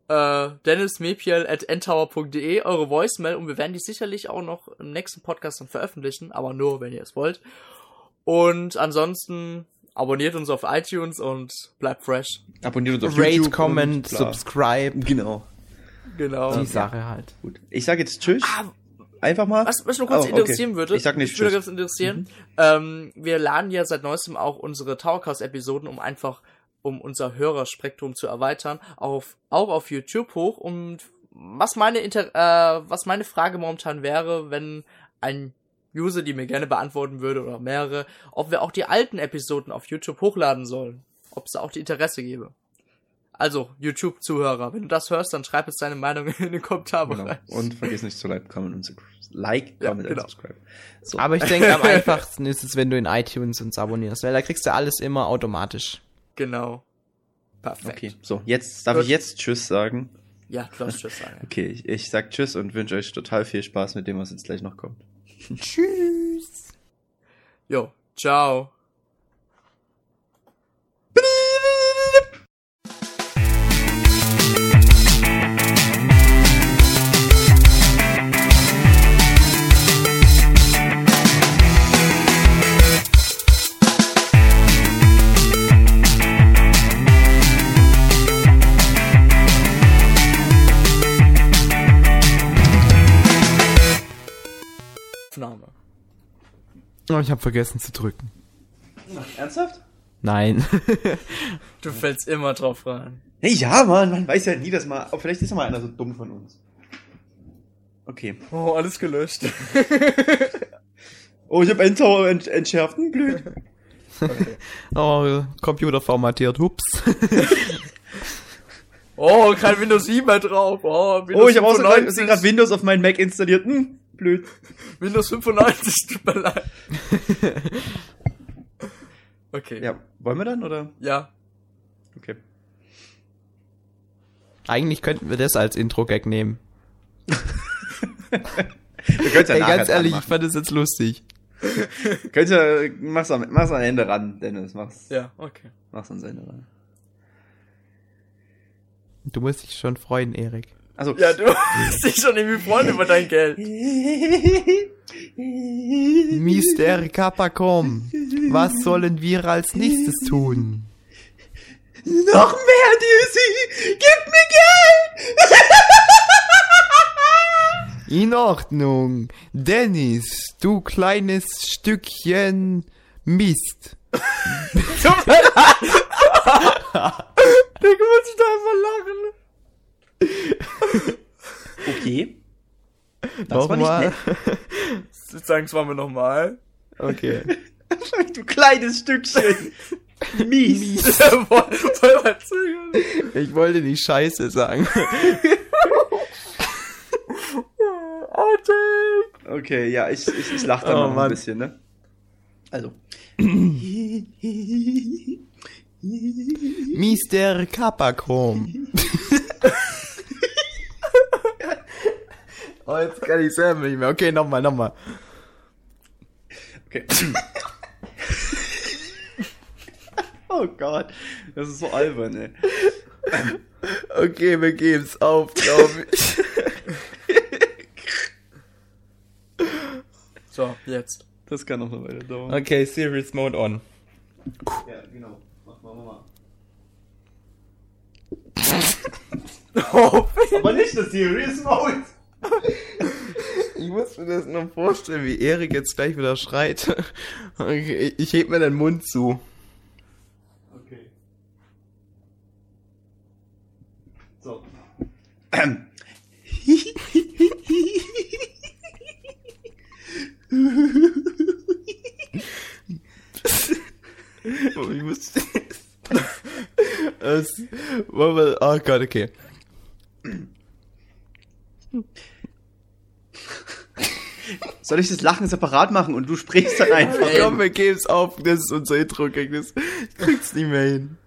S2: äh, dennismepiel.ntower.de eure Voicemail und wir werden die sicherlich auch noch im nächsten Podcast dann veröffentlichen, aber nur, wenn ihr es wollt. Und ansonsten abonniert uns auf iTunes und bleibt fresh.
S3: Abonniert uns auf
S1: Rate,
S3: YouTube
S1: comment,
S3: und bla.
S1: subscribe,
S3: Genau.
S2: Genau.
S1: die Sache halt.
S3: Gut. Ich sage jetzt Tschüss.
S2: Ah,
S3: Einfach mal.
S2: Was mich nur kurz
S3: Oh, okay.
S2: interessieren würde,
S3: Ich sag nicht
S2: mich würde ganz interessieren, ähm, wir laden ja seit neuestem auch unsere Towercast-Episoden, um einfach, um unser Hörerspektrum zu erweitern, auf, auch auf YouTube hoch. Und was meine, Inter äh, was meine Frage momentan wäre, wenn ein User, die mir gerne beantworten würde, oder mehrere, ob wir auch die alten Episoden auf YouTube hochladen sollen. Ob es da auch die Interesse gäbe. Also, YouTube-Zuhörer, wenn du das hörst, dann schreib jetzt deine Meinung in den
S3: Genau.
S2: Kommentarbereich.
S3: Und vergiss nicht zu like, comment und subscribe. Like,
S2: Ja,
S3: comment
S2: genau.
S3: und subscribe. So.
S1: Aber ich denke, am einfachsten ist es, wenn du in iTunes uns abonnierst, weil da kriegst du alles immer automatisch.
S2: Genau. Perfekt.
S3: okay. So, jetzt darf
S2: Gut.
S3: ich jetzt Tschüss sagen.
S2: Ja, du darfst Tschüss sagen.
S3: Okay, ich, ich sag Tschüss und wünsche euch total viel Spaß mit dem, was jetzt gleich noch kommt.
S1: Tschüss.
S2: Jo, ciao.
S1: Oh, ich habe vergessen zu drücken.
S3: Ernsthaft?
S1: Nein.
S2: Du fällst immer drauf rein.
S3: Hey, ja, Mann, man weiß ja nie, dass mal. Oh, vielleicht ist ja mal einer so dumm von uns. Okay.
S2: Oh, alles gelöscht.
S3: Oh, ich habe Enter ent entschärft. Blöd.
S2: Okay.
S1: Oh, Computer formatiert, hups.
S2: Oh, kein Windows 7 mehr drauf. Oh, Windows
S3: Oh, ich habe auch gerade
S2: 95.
S3: Windows auf meinen Mac installiert. Hm, blöd.
S2: Windows 95, tut mir leid. Okay.
S3: Ja, wollen wir dann oder?
S2: Ja.
S3: Okay.
S1: Eigentlich könnten wir das als Intro-Gag nehmen.
S3: Wir können's ja
S1: Ey, ganz ehrlich, ich fand das jetzt lustig.
S3: Könnt's ja, mach's am, mach's am Ende ran, Dennis. Mach's,
S2: Ja, okay.
S3: mach's ans Ende ran.
S1: Du musst dich schon freuen, Erik.
S3: Also,
S2: Ja, du bist dich schon irgendwie freuen über dein Geld.
S1: Mr. Capacom, was sollen wir als nächstes tun?
S3: Noch mehr, Dizzy! Gib mir Geld!
S1: In Ordnung. Dennis, du kleines Stückchen Mist.
S2: Digga, muss ich da einfach lachen.
S3: Okay. Das war nicht
S1: Nochmal.
S3: nett.
S2: Sagen es wir nochmal.
S1: Okay.
S3: Du kleines Stückchen. Mies.
S2: Verzögert.
S1: Ich wollte nicht Scheiße sagen.
S3: Okay, ja, ich, ich, ich lach da
S1: Oh,
S3: noch ein
S1: Mann.
S3: bisschen, ne? Also.
S1: Mr. Capacom. Oh, jetzt kann ich selber nicht mehr. Okay, nochmal, nochmal.
S3: Okay. oh Gott, das ist so albern, ey.
S1: Okay, wir geben's auf, glaube ich.
S2: So, jetzt.
S3: Das kann noch eine Weile dauern.
S1: Okay, Serious Mode on.
S3: Ja, genau. Mach mal, mach mal.
S2: Oh,
S3: Aber nicht das Serious Mode.
S1: Ich muss mir das nur vorstellen, wie Erik jetzt gleich wieder schreit. Okay, ich heb mir den Mund zu.
S3: Okay. So. Ähm.
S1: Ich muss. Das, wollen wir, oh Gott, okay.
S3: Soll ich das Lachen separat machen und du sprichst dann einfach?
S1: Komm, wir geben's auf. Das ist unser Intro, gag, das ich krieg's nicht mehr hin.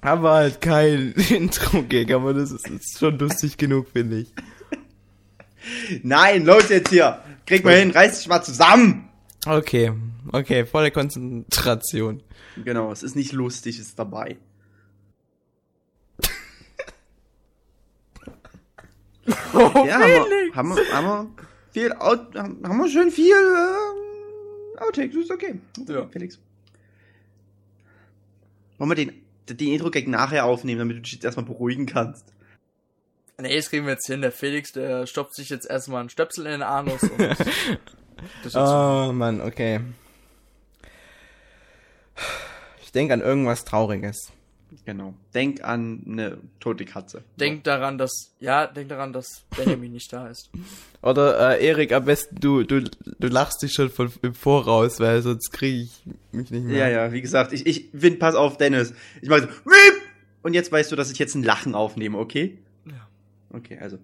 S1: Aber halt kein Intro-Gag, aber das ist, ist schon lustig genug, finde ich.
S3: Nein, los jetzt hier. Krieg mal hin, reiß dich mal zusammen.
S1: Okay, okay, volle Konzentration.
S3: Genau, es ist nicht lustig, es ist dabei.
S2: Oh
S3: Ja, haben wir, haben wir, haben wir viel, Out, haben wir schön viel ähm, Outtakes, ist okay.
S2: Ja.
S3: Felix. Wollen wir den, den Intro-Gag nachher aufnehmen, damit du dich jetzt erstmal beruhigen kannst?
S2: Nee, das kriegen wir jetzt hin. Der Felix, der stopft sich jetzt erstmal einen Stöpsel in den Anus und das ist
S1: Oh Mann, okay. Ich denke an irgendwas Trauriges.
S3: Genau. Denk an eine tote Katze.
S2: Denk daran, dass, ja, denk daran, dass Benjamin nicht da ist.
S1: Oder äh, Erik, am besten du, du, du lachst dich schon von, im Voraus, weil sonst kriege ich mich nicht mehr.
S3: Ja, ja, wie gesagt, ich, ich bin, pass auf, Dennis. Ich mach so, und jetzt weißt du, dass ich jetzt ein Lachen aufnehme, okay?
S2: Ja.
S3: Okay, also.